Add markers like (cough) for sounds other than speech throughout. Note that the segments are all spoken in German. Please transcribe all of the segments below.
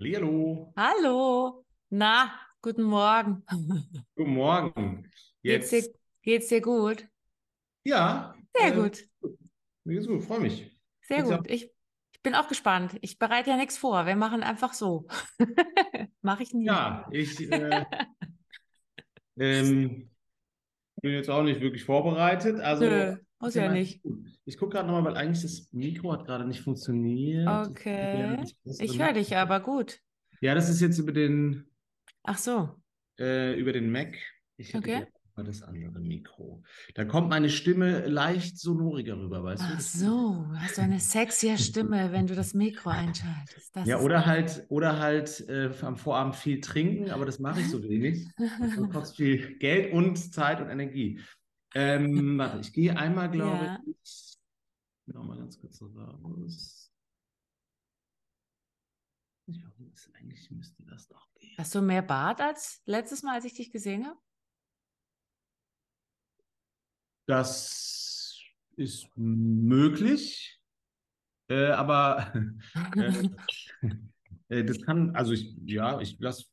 Hallihallo. Hallo. Na, guten Morgen. (laughs) Guten Morgen. Geht's Jetzt, dir, geht's dir gut? ja, Sehr äh, gut, mir geht's gut, freue mich. sehr Geht's ja, gut. Ich, ich bin auch gespannt. Ich bereite ja nichts vor. Wir machen einfach so. (laughs) Mache ich nie. ja, ich äh, (laughs) ähm, bin jetzt auch nicht wirklich vorbereitet. Also, Nö, muss ja nicht. Ich gucke gerade nochmal, weil eigentlich das Mikro hat gerade nicht funktioniert. Okay. Ich höre dich aber gut. Ja, das ist jetzt über den, Ach so. äh, über den Mac. Ich Okay. mal das andere Mikro. Da kommt meine Stimme leicht sonoriger rüber, weißt du? Ach so. Hast du eine sexier Stimme, wenn du das Mikro einschaltest? Das Ja, oder halt, oder halt äh, am Vorabend viel trinken, aber das mache ich so wenig. (laughs) Das kostet viel Geld und Zeit und Energie. Ähm, (laughs) warte, ich gehe einmal, glaube Ja. ich, noch mal ganz kurz raus. Ich das- eigentlich müsste das doch gehen. Hast du mehr Bart als letztes Mal, als ich dich gesehen habe? Das ist möglich, äh, aber (laughs) äh, (laughs) äh, das kann, also ich, ja, ich lasse,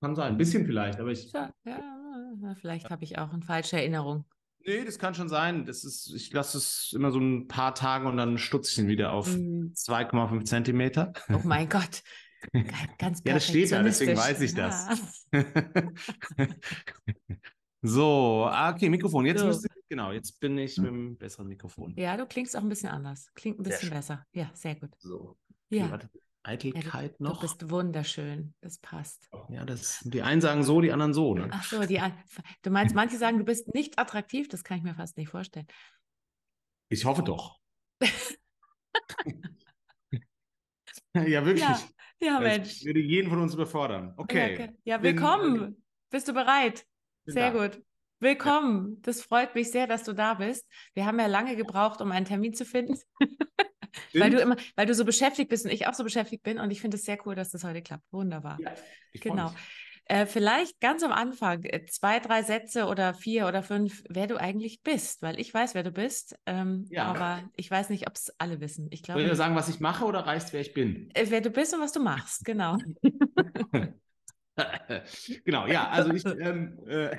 kann sein, ein bisschen vielleicht, aber ich, Tja, ja, vielleicht habe ich auch eine falsche Erinnerung. Nee, das kann schon sein. Das ist, ich lasse es immer so ein paar Tage und dann stutze ich ihn wieder auf Mm. 2,5 Zentimeter. Oh mein Gott, (laughs) ganz Ja, das steht da, deswegen weiß ich das. (laughs) So, ah, okay, Mikrofon. Jetzt So. müsste, genau, jetzt bin ich mit einem besseren Mikrofon. Ja, du klingst auch ein bisschen anders. Klingt ein bisschen besser. Ja, sehr gut. So, okay, Ja, warte. Ja Eitelkeit du, noch. du bist wunderschön. Das passt. Ja, das, die einen sagen so, die anderen so, ne? Ach so, die, du meinst, manche sagen, du bist nicht attraktiv. Das kann ich mir fast nicht vorstellen. Ich hoffe doch. (laughs) (laughs) Ja, wirklich. Ja, ja, Das Mensch. würde jeden von uns überfordern. Ja, Okay. okay. Ja, Bin, äh, willkommen. Bist du bereit? bin Sehr da. gut. Willkommen. Das freut mich sehr, dass du da bist. Wir haben ja lange gebraucht, um einen Termin zu finden, (laughs) weil du immer, weil du so beschäftigt bist und ich auch so beschäftigt bin. Und ich finde es sehr cool, dass das heute klappt. Wunderbar. Ja, ich Genau. Äh, vielleicht ganz am Anfang äh, zwei, drei Sätze oder vier oder fünf, wer du eigentlich bist, weil ich weiß, wer du bist, ähm, Ja. aber ich weiß nicht, ob es alle wissen. Ich Soll glaube ich dir nicht. sagen, was ich mache oder reicht, wer ich bin? Äh, wer du bist und was du machst, genau. (laughs) Genau, ja, also ich, ähm, äh,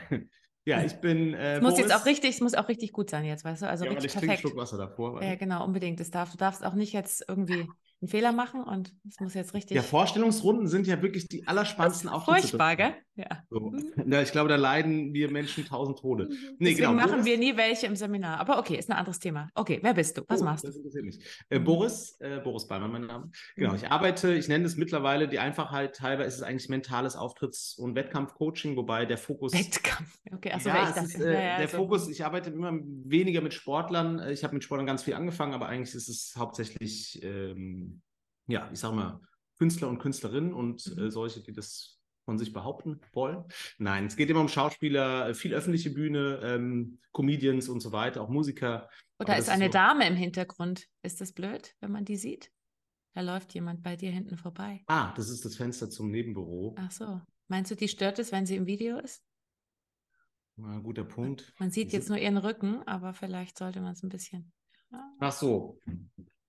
ja, ich bin äh, Es muss jetzt Boris. auch richtig, es muss auch richtig gut sein jetzt, weißt du? Also Ja, richtig ich perfekt. Schluck Wasser davor. Ja, genau, unbedingt. Es darf, du darfst auch nicht jetzt irgendwie einen Fehler machen und es muss jetzt Ja, richtig Vorstellungsrunden sind ja wirklich die allerspannendsten furchtbar, Auftrittssituationen. gell? Ja. So. (laughs) Ja, ich glaube, da leiden wir Menschen tausend Tode. Nee, Deswegen genau. machen wir nie welche im Seminar. Aber okay, ist ein anderes Thema. Okay, wer bist du? Was Oh, machst du? das interessiert mich. Äh, Mhm. Boris, äh, Boris Ballmann, mein Name. Genau, Mhm. ich arbeite, ich nenne es mittlerweile die Einfachheit halber, ist es eigentlich mentales Auftritts- und Wettkampfcoaching, wobei der Fokus Wettkampf. Okay, achso, Ja, ich dachte. ist, äh, ja, der so. Fokus, ich arbeite immer weniger mit Sportlern. Äh, Ich habe mit Sportlern ganz viel angefangen, aber eigentlich ist es hauptsächlich, ähm, ja, ich sag mal, Künstler und Künstlerinnen und Mhm. äh, solche, die das von sich behaupten wollen. Nein, es geht immer um Schauspieler, äh, viel öffentliche Bühne, ähm, Comedians und so weiter, auch Musiker. Oder ist eine so- Dame im Hintergrund? Ist das blöd, wenn man die sieht? Da läuft jemand bei dir hinten vorbei. Ah, das ist das Fenster zum Nebenbüro. Ach so. Meinst du, die stört es, wenn sie im Video ist? Na, guter Punkt. Man sieht jetzt nur ihren Rücken, aber vielleicht sollte man es ein bisschen. Ja. Ach so.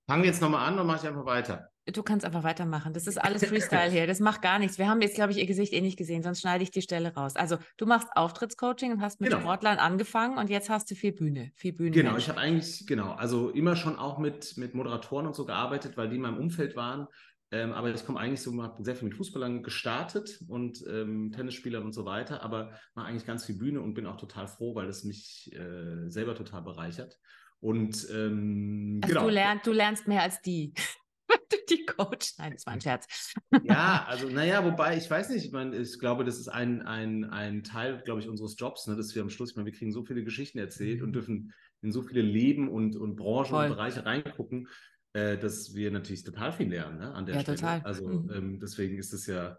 Fangen wir jetzt nochmal an oder mache ich einfach weiter? Du kannst einfach weitermachen. Das ist (laughs) alles Freestyle hier. Das macht gar nichts. Wir haben jetzt, glaube ich, ihr Gesicht eh nicht gesehen, sonst schneide ich die Stelle raus. Also, du machst Auftrittscoaching und hast mit Genau. Sportlern angefangen und jetzt hast du viel Bühne, viel Bühne. Genau, ich habe eigentlich, genau, also immer schon auch mit, mit Moderatoren und so gearbeitet, weil die in meinem Umfeld waren. Ähm, aber ich komme eigentlich so, habe sehr viel mit Fußballern gestartet und ähm, Tennisspielern und so weiter, aber mache eigentlich ganz viel Bühne und bin auch total froh, weil es mich äh, selber total bereichert. Und ähm, Also genau. du, lernst, du lernst mehr als die. (laughs) (laughs) die Coach. Nein, das war ein Scherz. Ja, (laughs) also naja, wobei, ich weiß nicht, ich meine, ich glaube, das ist ein, ein, ein Teil, glaube ich, unseres Jobs, ne, dass wir am Schluss, ich meine, wir kriegen so viele Geschichten erzählt und dürfen in so viele Leben und, und Branchen Voll. und Bereiche reingucken, äh, dass wir natürlich total viel lernen, ne, an der Ja, Stelle. total. Also Mhm. ähm, deswegen ist es ja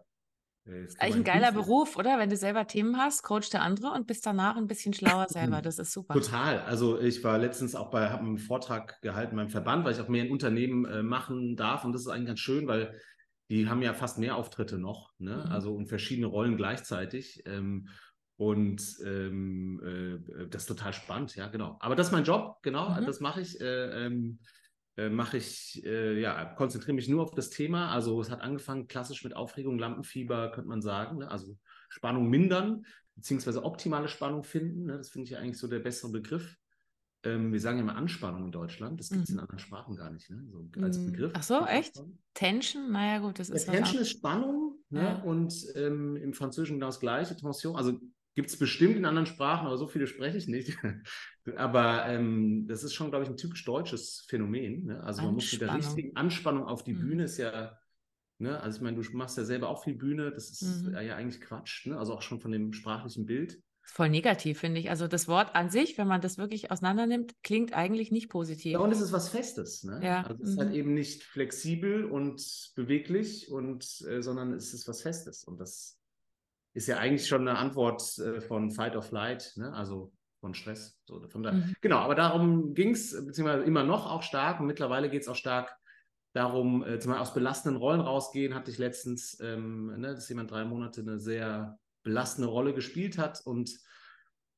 Ist kann eigentlich ein geiler Beruf- Beruf, oder? Wenn du selber Themen hast, coachst der andere und bist danach ein bisschen schlauer selber. (clears throat) Das ist super. Total. Also ich war letztens auch bei, habe einen Vortrag gehalten beim Verband, weil ich auch mehr in Unternehmen äh, machen darf und das ist eigentlich ganz schön, weil die haben ja fast mehr Auftritte noch, ne? Mhm. Also und verschiedene Rollen gleichzeitig. Ähm, und ähm, äh, das ist total spannend, ja, genau. Aber das ist mein Job, genau, Mhm. das mache ich. Äh, ähm, äh, mache ich, äh, ja, konzentriere mich nur auf das Thema. Also es hat angefangen klassisch mit Aufregung, Lampenfieber, könnte man sagen. Ne? Also Spannung mindern, beziehungsweise optimale Spannung finden. Ne? Das finde ich ja eigentlich so der bessere Begriff. Ähm, wir sagen ja immer Anspannung in Deutschland. Das gibt es mhm. in anderen Sprachen gar nicht, ne? so als mhm. Begriff. Ach so, echt? Tension? Naja, gut, das ist. Ja, Tension ist Spannung ne? ja. und ähm, im Französischen genau das gleiche, Tension. Also gibt es bestimmt in anderen Sprachen, aber so viele spreche ich nicht. (laughs) aber ähm, das ist schon, glaube ich, ein typisch deutsches Phänomen. Ne? Also man muss mit der richtigen Anspannung auf die mhm. Bühne ist ja Ne? Also ich meine, du machst ja selber auch viel Bühne, das ist mhm. ja eigentlich Quatsch, ne? also auch schon von dem sprachlichen Bild. Voll negativ, finde ich. Also das Wort an sich, wenn man das wirklich auseinander nimmt, klingt eigentlich nicht positiv. Ja, und es ist was Festes. Ne? Ja. Also es ist halt mhm. eben nicht flexibel und beweglich, und, äh, sondern es ist was Festes. Und das ist ja eigentlich schon eine Antwort äh, von Fight or Flight, ne? also von Stress. So, von da, mhm. Genau, aber darum ging es, beziehungsweise immer noch auch stark und mittlerweile geht es auch stark darum, äh, zum Beispiel aus belastenden Rollen rausgehen, hatte ich letztens, ähm, ne, dass jemand drei Monate eine sehr belastende Rolle gespielt hat und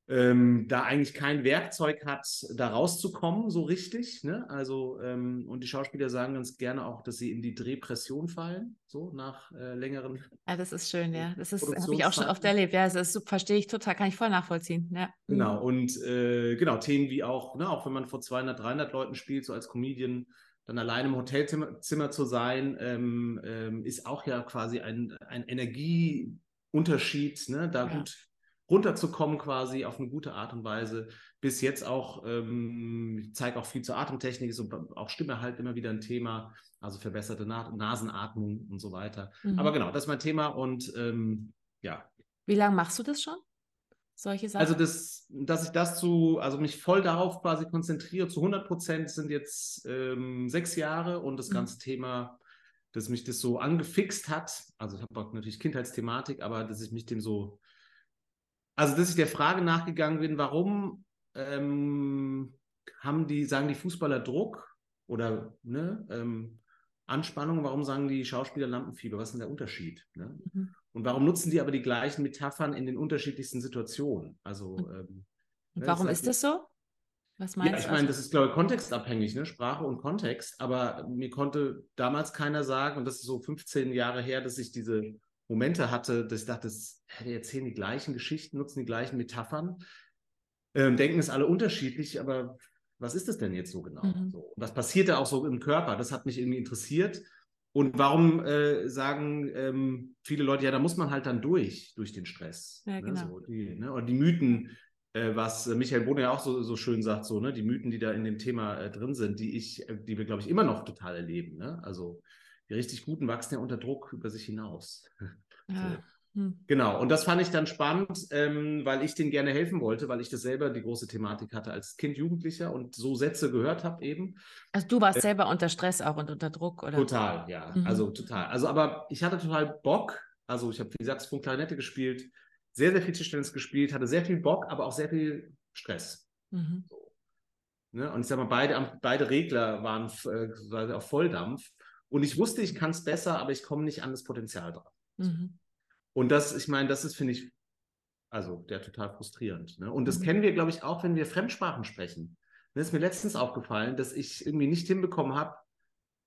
ähm, da eigentlich kein Werkzeug hat, da rauszukommen, so richtig. Ne? Also, ähm, und die Schauspieler sagen ganz gerne auch, dass sie in die Depression fallen, so nach äh, längeren. Ja, das ist schön, ja. Das habe ich auch schon oft erlebt. Ja, das verstehe ich total, kann ich voll nachvollziehen. Ja. Mhm. Genau, und äh, genau, Themen wie auch, ne, auch wenn man vor 200, 300 Leuten spielt, so als Comedian, dann allein im Hotelzimmer zu sein, ähm, ähm, ist auch ja quasi ein, ein Energieunterschied, ne? da ja. gut runterzukommen quasi auf eine gute Art und Weise. Bis jetzt auch, ähm, ich zeige auch viel zur Atemtechnik, ist auch Stimme halt immer wieder ein Thema, also verbesserte Na Nasenatmung und so weiter. Mhm. Aber genau, das ist mein Thema und ähm, ja. Wie lange machst du das schon? solche Sachen? Also, das, dass ich das zu, also mich voll darauf quasi konzentriere, zu 100 Prozent sind jetzt ähm, sechs Jahre und das mhm. ganze Thema, dass mich das so angefixt hat, also ich habe natürlich Kindheitsthematik, aber dass ich mich dem so, also dass ich der Frage nachgegangen bin, warum ähm, haben die, sagen die Fußballer Druck oder ne, ähm, Anspannung, warum sagen die Schauspieler Lampenfieber? Was ist denn der Unterschied? Ne? Mhm. Und warum nutzen die aber die gleichen Metaphern in den unterschiedlichsten Situationen? Also ähm, ne, warum ist das so? Was meinst ja, ich meine, das ist, glaube ich, kontextabhängig, ne? Sprache und Kontext. Aber mir konnte damals keiner sagen, und das ist so 15 Jahre her, dass ich diese Momente hatte, dass ich dachte, das, die erzählen die gleichen Geschichten, nutzen die gleichen Metaphern, ähm, denken es alle unterschiedlich, aber was ist das denn jetzt so genau? Mhm. So, was passiert da auch so im Körper? Das hat mich irgendwie interessiert. Und warum äh, sagen ähm, viele Leute, ja, da muss man halt dann durch, durch den Stress. Ja, ne? genau. So, die, ne? Und die Mythen, äh, was Michael Bohne ja auch so, so schön sagt, so, ne? die Mythen, die da in dem Thema äh, drin sind, die ich, äh, die wir, glaube ich, immer noch total erleben. Ne? Also die richtig Guten wachsen ja unter Druck über sich hinaus. Ja. (laughs) So. Hm. Genau, und das fand ich dann spannend, ähm, weil ich denen gerne helfen wollte, weil ich das selber die große Thematik hatte als Kind, Jugendlicher und so Sätze gehört habe eben. Also du warst äh, selber unter Stress auch und unter Druck, oder? Total, ja, mhm. also total. Also aber ich hatte total Bock, also ich habe wie Saxophon, Klarinette gespielt, sehr, sehr viel Tischtennis gespielt, hatte sehr viel Bock, aber auch sehr viel Stress. Mhm. So. Ne? Und ich sag mal, beide, beide Regler waren äh, auf Volldampf und ich wusste, ich kann es besser, aber ich komme nicht an das Potenzial dran. Mhm. Und das, ich meine, das ist, finde ich, also der total frustrierend. Ne? Und das mhm. kennen wir, glaube ich, auch, wenn wir Fremdsprachen sprechen. Mir ist mir letztens aufgefallen, dass ich irgendwie nicht hinbekommen habe,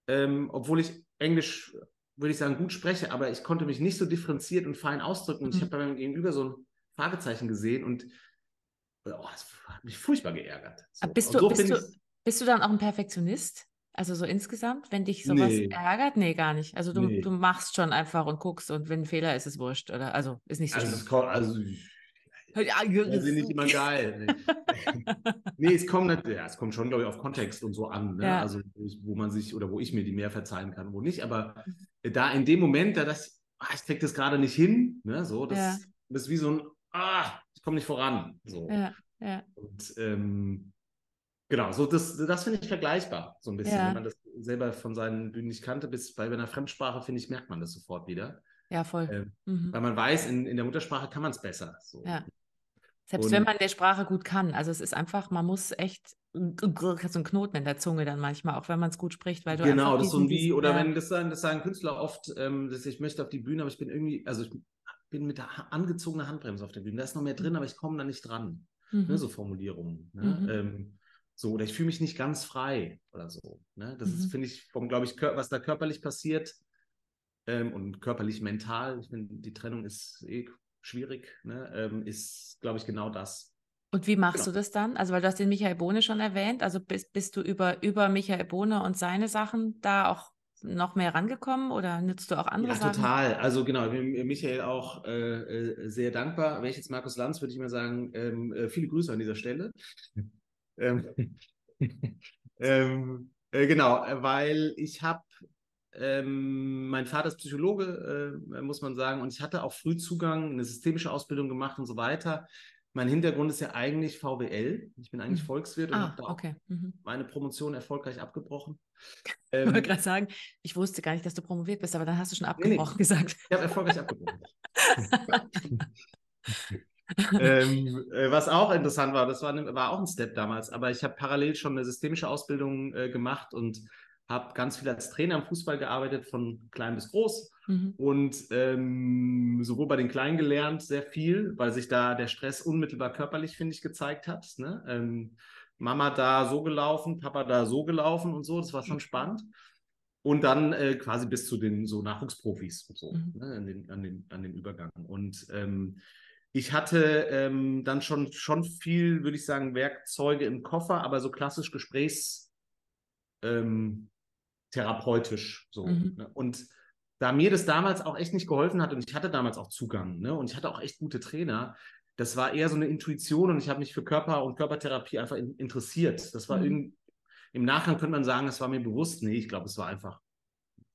ähm, obwohl ich Englisch, würde ich sagen, gut spreche, aber ich konnte mich nicht so differenziert und fein ausdrücken. Und mhm. ich habe bei meinem Gegenüber so ein Fragezeichen gesehen und oh, das hat mich furchtbar geärgert. So. Bist, du, so bist, du, bist du dann auch ein Perfektionist? Also so insgesamt, wenn dich sowas nee. ärgert? Nee, gar nicht. Also du, nee. du machst schon einfach und guckst und wenn ein Fehler ist, ist es wurscht. Oder also ist nicht so also schlimm. Es also ja, also nicht immer geil. Nee. (laughs) nee, es kommt nicht, ja, es kommt schon, glaube ich, auf Kontext und so an. Ne? Ja. Also wo man sich oder wo ich mir die mehr verzeihen kann, wo nicht. Aber mhm. da in dem Moment, da das, ah, ich krieg das gerade nicht hin, ne? So, das, ja. das ist wie so ein, ah, ich komme nicht voran. So. Ja, ja. Und ähm, Genau, so das, das finde ich vergleichbar, so ein bisschen, ja. wenn man das selber von seinen Bühnen nicht kannte, bis bei einer Fremdsprache, finde ich, merkt man das sofort wieder. Ja, voll. Ähm, mhm. Weil man weiß, in, in der Muttersprache kann man es besser. So. Ja. Selbst Und, wenn man der Sprache gut kann. Also es ist einfach, man muss echt so einen Knoten in der Zunge dann manchmal, auch wenn man es gut spricht, weil du Genau, das ist so wie, oder ja. wenn das sagen, das sagen Künstler oft, ähm, dass ich möchte auf die Bühne, aber ich bin irgendwie, also ich bin mit der angezogener Handbremse auf der Bühne. Da ist noch mehr drin, mhm. aber ich komme da nicht dran. Ne, mhm. Ne, so Formulierungen. Ne? Mhm. Ähm, So, oder ich fühle mich nicht ganz frei oder so. Ne? Das mhm. ist, finde ich, vom, glaube ich, was da körperlich passiert ähm, und körperlich mental, ich finde, die Trennung ist eh schwierig, ne? ähm, ist, glaube ich, genau das. Und wie machst genau. du das dann? Also, weil du hast den Michael Bohne schon erwähnt, also bist, bist du über, über Michael Bohne und seine Sachen da auch noch mehr rangekommen oder nützt du auch andere ja, Sachen? Total. Also genau, Michael auch äh, äh, sehr dankbar. Wäre ich jetzt Markus Lanz, würde ich mal sagen, ähm, äh, viele Grüße an dieser Stelle. Ähm, (laughs) ähm, äh, genau, weil ich habe, ähm, mein Vater ist Psychologe, äh, muss man sagen, und ich hatte auch früh Zugang, eine systemische Ausbildung gemacht und so weiter. Mein Hintergrund ist ja eigentlich VWL. Ich bin eigentlich mhm. Volkswirt und ah, habe da okay. mhm. meine Promotion erfolgreich abgebrochen. (laughs) ich wollte ähm, gerade sagen, ich wusste gar nicht, dass du promoviert bist, aber dann hast du schon abgebrochen nee, nee. (laughs) gesagt. Ich habe erfolgreich abgebrochen. Ähm, (laughs) äh, was auch interessant war, das war, ne, war, auch ein Step damals, aber ich habe parallel schon eine systemische Ausbildung äh, gemacht und habe ganz viel als Trainer im Fußball gearbeitet, von klein bis groß. Mhm. Und ähm, sowohl bei den Kleinen gelernt, sehr viel, weil sich da der Stress unmittelbar körperlich, finde ich, gezeigt hat. Ne? Ähm, Mama da so gelaufen, Papa da so gelaufen und so, das war schon mhm. spannend. Und dann äh, quasi bis zu den so Nachwuchsprofis und so, mhm. ne? an, den, an, den, an den Übergang. Und ähm, ich hatte ähm, dann schon, schon viel, würde ich sagen, Werkzeuge im Koffer, aber so klassisch Gesprächs, ähm, so. Mhm. Ne? Und da mir das damals auch echt nicht geholfen hat und ich hatte damals auch Zugang ne? und ich hatte auch echt gute Trainer, das war eher so eine Intuition und ich habe mich für Körper und Körpertherapie einfach in, interessiert. Das war mhm. im Nachgang könnte man sagen, es war mir bewusst. Nee, ich glaube, es war einfach.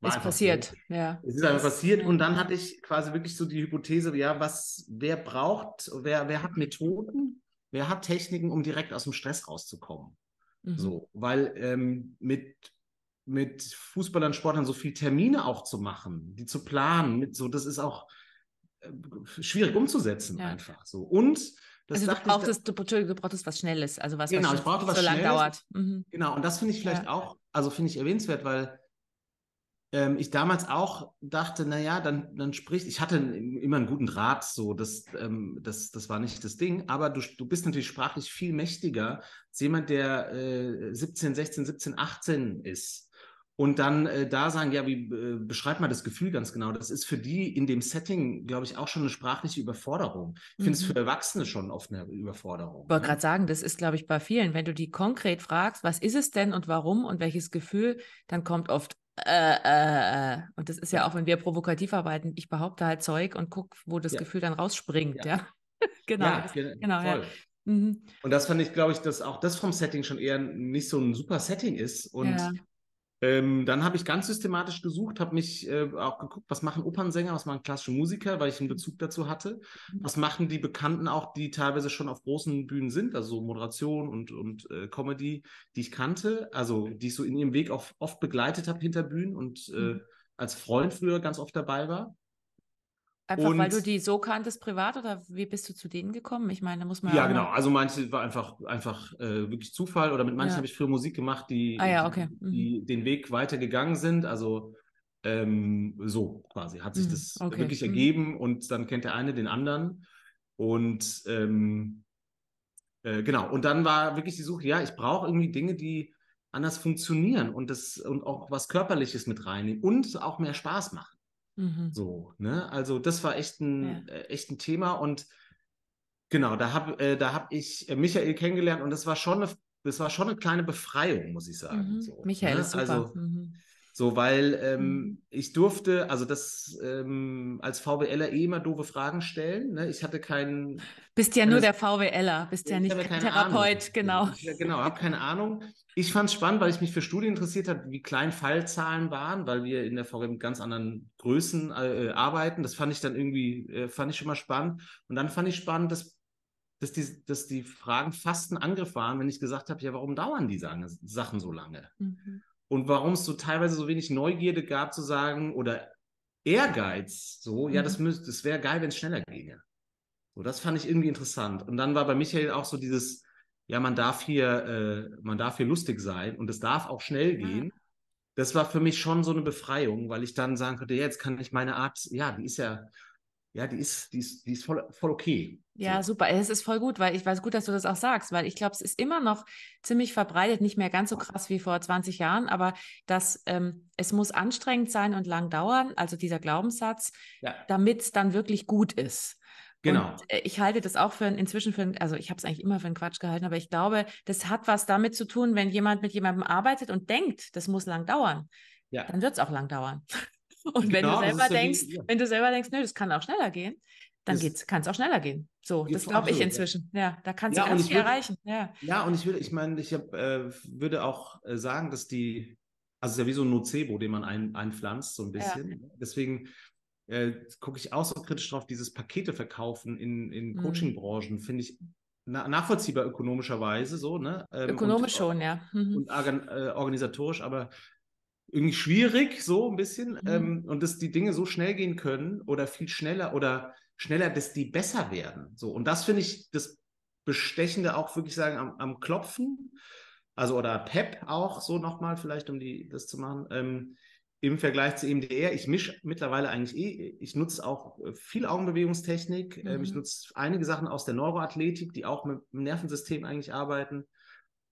War ist passiert, so. ja. Es ist einfach passiert und dann hatte ich quasi wirklich so die Hypothese, ja, was, wer braucht, wer, wer hat Methoden, wer hat Techniken, um direkt aus dem Stress rauszukommen. Mhm. So, weil ähm, mit mit Fußballern, Sportlern so viel Termine auch zu machen, die zu planen, mit so, das ist auch äh, schwierig umzusetzen ja. einfach so. Und das also du brauchtest, ich, du, du brauchtest was Schnelles, also was, genau, was, ich brauchte was so lange dauert. Mhm. Genau, und das finde ich vielleicht ja. auch, also finde ich erwähnenswert, weil ähm, ich damals auch dachte, naja, dann, dann spricht, ich hatte immer einen guten Draht, so, das, ähm, das, das war nicht das Ding, aber du, du bist natürlich sprachlich viel mächtiger als jemand, der äh, 17, 16, 17, 18 ist und dann äh, da sagen, ja, wie äh, beschreibt man das Gefühl ganz genau? Das ist für die in dem Setting, glaube ich, auch schon eine sprachliche Überforderung. Ich finde es mhm. für Erwachsene schon oft eine Überforderung. Ich wollte ne? gerade sagen, das ist, glaube ich, bei vielen, wenn du die konkret fragst, was ist es denn und warum und welches Gefühl, dann kommt oft äh, äh, äh. und das ist ja auch, wenn wir provokativ arbeiten, ich behaupte halt Zeug und gucke, wo das ja. Gefühl dann rausspringt, ja. ja? (laughs) genau. Ja, genau, voll. Ja. Mhm. Und das fand ich, glaube ich, dass auch das vom Setting schon eher nicht so ein super Setting ist. Und ja. Ähm, dann habe ich ganz systematisch gesucht, habe mich äh, auch geguckt, was machen Opernsänger, was machen klassische Musiker, weil ich einen Bezug dazu hatte. Mhm. Was machen die Bekannten auch, die teilweise schon auf großen Bühnen sind, also Moderation und, und äh, Comedy, die ich kannte, also die ich so in ihrem Weg auch oft begleitet habe hinter Bühnen und äh, mhm. als Freund früher ganz oft dabei war. Einfach und, weil du die so kanntest privat oder wie bist du zu denen gekommen? Ich meine, da muss man ja. Genau. Also manche war einfach, einfach äh, wirklich Zufall oder mit manchen ja. habe ich früher Musik gemacht, die, ah, ja, okay. mhm. die den Weg weitergegangen sind. Also ähm, so quasi hat sich mhm. das okay. wirklich mhm. ergeben und dann kennt der eine den anderen. Und ähm, äh, genau, und dann war wirklich die Suche, ja, ich brauche irgendwie Dinge, die anders funktionieren und das und auch was Körperliches mit reinnehmen und auch mehr Spaß machen. Mhm. So, ne? Also das war echt ein, ja. äh, echt ein Thema und genau, da habe äh, hab ich äh, Michael kennengelernt und das war schon eine, das war schon eine kleine Befreiung, muss ich sagen. Mhm. So, Michael ne? ist super. Also, mhm. So, weil ähm, mhm. ich durfte, also das ähm, als VWLer eh immer doofe Fragen stellen. Ne? Ich hatte keinen. Bist ja nur der VWLer, bist ja nicht Therapeut, Ahnung. genau. Ich, genau, habe keine Ahnung. Ich fand es spannend, weil ich mich für Studien interessiert habe, wie klein Fallzahlen waren, weil wir in der VWL mit ganz anderen Größen äh, arbeiten. Das fand ich dann irgendwie, äh, fand ich schon mal spannend. Und dann fand ich spannend, dass dass die, dass die Fragen fast ein Angriff waren, wenn ich gesagt habe, ja, warum dauern die Sachen so lange? Mhm und warum es so teilweise so wenig Neugierde gab zu sagen oder Ehrgeiz, so, mhm. ja, das, müsste, das wäre geil, wenn es schneller ginge. So, das fand ich irgendwie interessant. Und dann war bei Michael auch so dieses, ja, man darf hier, äh, man darf hier lustig sein und es darf auch schnell gehen. Ja. Das war für mich schon so eine Befreiung, weil ich dann sagen konnte, ja, jetzt kann ich meine Art, ja, die ist ja, ja, die ist, die ist, die ist voll, voll okay. Ja, so. super. Es ist voll gut, weil ich weiß gut, dass du das auch sagst, weil ich glaube, es ist immer noch ziemlich verbreitet, nicht mehr ganz so krass wie vor 20 Jahren, aber dass ähm, es muss anstrengend sein und lang dauern, also dieser Glaubenssatz, Ja. damit es dann wirklich gut ist. Genau. Und äh, ich halte das auch für ein, inzwischen für ein, also ich habe es eigentlich immer für einen Quatsch gehalten, aber ich glaube, das hat was damit zu tun, wenn jemand mit jemandem arbeitet und denkt, das muss lang dauern, Ja. dann wird es auch lang dauern. Und wenn Genau, du das selber ja denkst, ja. wenn du selber denkst, nö, das kann auch schneller gehen, dann kann es auch schneller gehen. So, Ja, das glaube ich ja. inzwischen. Ja, da kannst Ja, du und ganz viel würd- erreichen. Ja. Ja, und ich würde, ich meine, ich hab, äh, würde auch äh, sagen, dass die, also es ist ja wie so ein Nocebo, den man ein, einpflanzt, so ein Ja. bisschen. Deswegen äh, gucke ich auch so kritisch drauf, dieses Pakete verkaufen in, in Mhm. Coaching-Branchen, finde ich na, nachvollziehbar ökonomischerweise so, ne? Ähm, Ökonomisch und, schon, ja. Mhm. Und organ, äh, organisatorisch, aber irgendwie schwierig, so ein bisschen. Mhm. Ähm, und dass die Dinge so schnell gehen können oder viel schneller oder schneller, dass die besser werden. So. Und das finde ich das Bestechende auch wirklich sagen am, am Klopfen. Also oder PEP auch so nochmal, vielleicht, um die, das zu machen. Ähm, Im Vergleich zu EMDR, ich mische mittlerweile eigentlich eh, ich nutze auch viel Augenbewegungstechnik. Ähm, ich Mhm. nutze einige Sachen aus der Neuroathletik, die auch mit dem Nervensystem eigentlich arbeiten.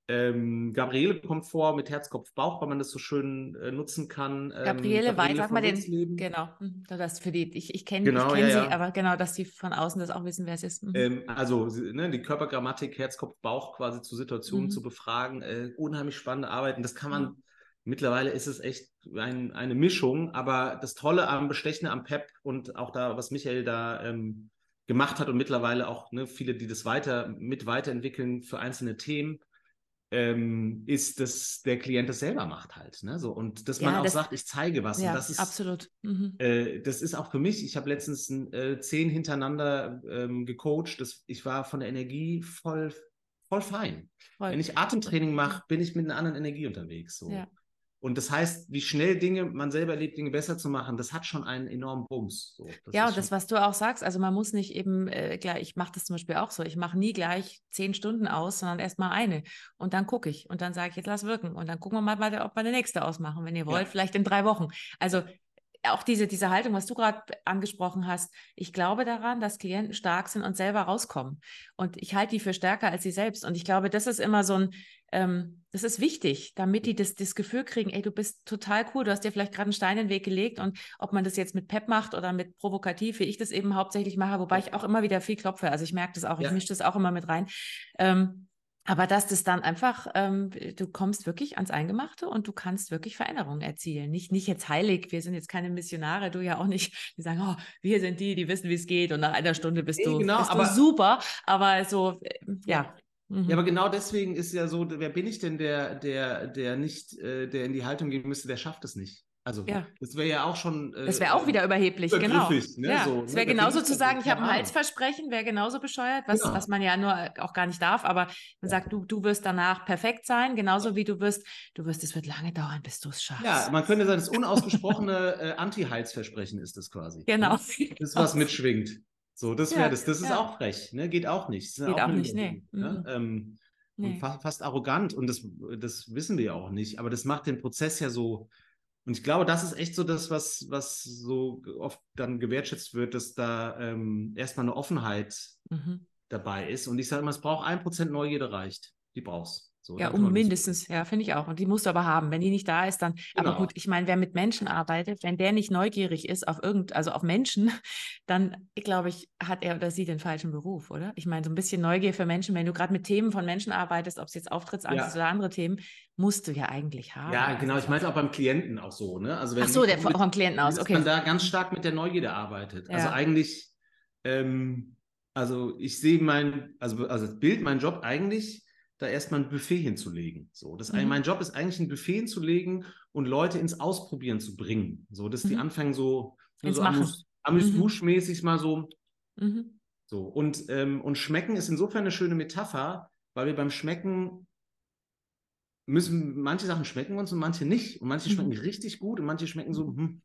Ähm, Gabriele kommt vor mit Herz, Kopf, Bauch, weil man das so schön äh, nutzen kann. Ähm, Gabriele Weiß, sag mal den, genau, mhm, das für die, ich, ich kenne Genau, kenn ja, sie, ja. aber genau, dass die von außen das auch wissen, wer es ist. Mhm. Ähm, also sie- ne, die Körpergrammatik, Herz, Kopf, Bauch quasi zu Situationen Mhm. zu befragen. Äh, unheimlich spannende Arbeiten. Das kann man, Mhm. mittlerweile ist es echt ein, eine Mischung, aber das Tolle am Bestechende, am PEP und auch da, was Michael da ähm, gemacht hat und mittlerweile auch ne, viele, die das weiter mit weiterentwickeln für einzelne Themen, ähm, ist, dass der Klient das selber macht halt. Ne? So, und dass man Ja, auch das- sagt, ich zeige was. ja, und das ist, absolut. Mhm. äh, das ist auch für mich, ich habe letztens äh, zehn hintereinander ähm, gecoacht. Das, ich war von der Energie voll, voll fein. Voll. Wenn ich Atemtraining mache, bin ich mit einer anderen Energie unterwegs. So. Ja. Und das heißt, wie schnell Dinge, man selber erlebt, Dinge besser zu machen, das hat schon einen enormen Bums. So, Ja, und das, was du auch sagst, also man muss nicht eben äh, gleich, ich mache das zum Beispiel auch so, ich mache nie gleich zehn Stunden aus, sondern erst mal eine. Und dann gucke ich und dann sage ich, jetzt lass wirken. Und dann gucken wir mal, ob wir eine nächste ausmachen, wenn ihr wollt, Ja. vielleicht in drei Wochen. Also auch diese, diese Haltung, was du gerade angesprochen hast, ich glaube daran, dass Klienten stark sind und selber rauskommen. Und ich halte die für stärker als sie selbst. Und ich glaube, das ist immer so ein, ähm, das ist wichtig, damit die das, das Gefühl kriegen, ey, du bist total cool, du hast dir vielleicht gerade einen Stein in den Weg gelegt und ob man das jetzt mit Pep macht oder mit provokativ, wie ich das eben hauptsächlich mache, wobei ich auch immer wieder viel klopfe. Also ich merke das auch, ich Ja. mische das auch immer mit rein. Ähm, aber dass das dann einfach, ähm, du kommst wirklich ans Eingemachte und du kannst wirklich Veränderungen erzielen. Nicht, nicht jetzt heilig, wir sind jetzt keine Missionare, du ja auch nicht, (laughs) die sagen, oh, wir sind die, die wissen, wie es geht und nach einer Stunde bist, du, genau, bist aber- du super. Aber so, äh, ja. Mhm. Ja, aber genau deswegen ist ja so, wer bin ich denn, der, der, der nicht, äh, der in die Haltung gehen müsste, der schafft es nicht. Also Ja. das wäre ja auch schon. Äh, Das wäre auch wieder überheblich, genau. ne, ja, so, es ne, wäre da genauso zu sagen, ich habe ein. Halsversprechen, wäre genauso bescheuert, was, Genau. was man ja nur auch gar nicht darf. Aber man sagt, du, du wirst danach perfekt sein, genauso wie du wirst, du wirst, es wird lange dauern, bis du es schaffst. Ja, man könnte sagen, das unausgesprochene (laughs) äh, Anti-Heilsversprechen ist das quasi. genau. Ne? Das, was mitschwingt. So, das wäre Ja, das. Das ist ja. auch frech, ne? Geht auch nicht. Geht auch eine nicht, nee. Überwindung, Mhm. Ne? Ähm, Nee. Und fa fast arrogant. Und das, das wissen wir ja auch nicht. Aber das macht den Prozess ja so. Und ich glaube, das ist echt so das, was, was so oft dann gewertschätzt wird, dass da ähm, erstmal eine Offenheit Mhm. dabei ist. Und ich sage immer, es braucht ein Prozent Neugierde reicht. Die brauchst. So, Ja, um mindestens, ja, finde ich auch. Und die musst du aber haben. Wenn die nicht da ist, dann. Aber Genau. gut, ich meine, wer mit Menschen arbeitet, wenn der nicht neugierig ist auf irgend, also auf Menschen, (laughs) dann glaube ich, hat er oder sie den falschen Beruf, oder? Ich meine, so ein bisschen Neugier für Menschen, wenn du gerade mit Themen von Menschen arbeitest, ob es jetzt Auftrittsangst Ja. ist oder andere Themen, musst du ja eigentlich haben. Ja, Also genau. Ich es auch beim Klienten auch so. Ne? Also wenn Ach so, der mit- vom Klienten aus, dass okay. man da ganz stark mit der Neugierde arbeitet. Also Ja. eigentlich, ähm, also ich sehe mein, also, also das Bild, mein Job eigentlich, da erstmal ein Buffet hinzulegen. So, das, Mhm. Mein Job ist eigentlich ein Buffet hinzulegen und Leute ins Ausprobieren zu bringen. So, dass die Mhm. anfangen so, Ins so Machen. amüs amüs-mäßig mal so. Mhm. So. Und, ähm, und schmecken ist insofern eine schöne Metapher, weil wir beim Schmecken müssen, manche Sachen schmecken uns und manche nicht. Und manche Mhm. schmecken richtig gut und manche schmecken so, hm.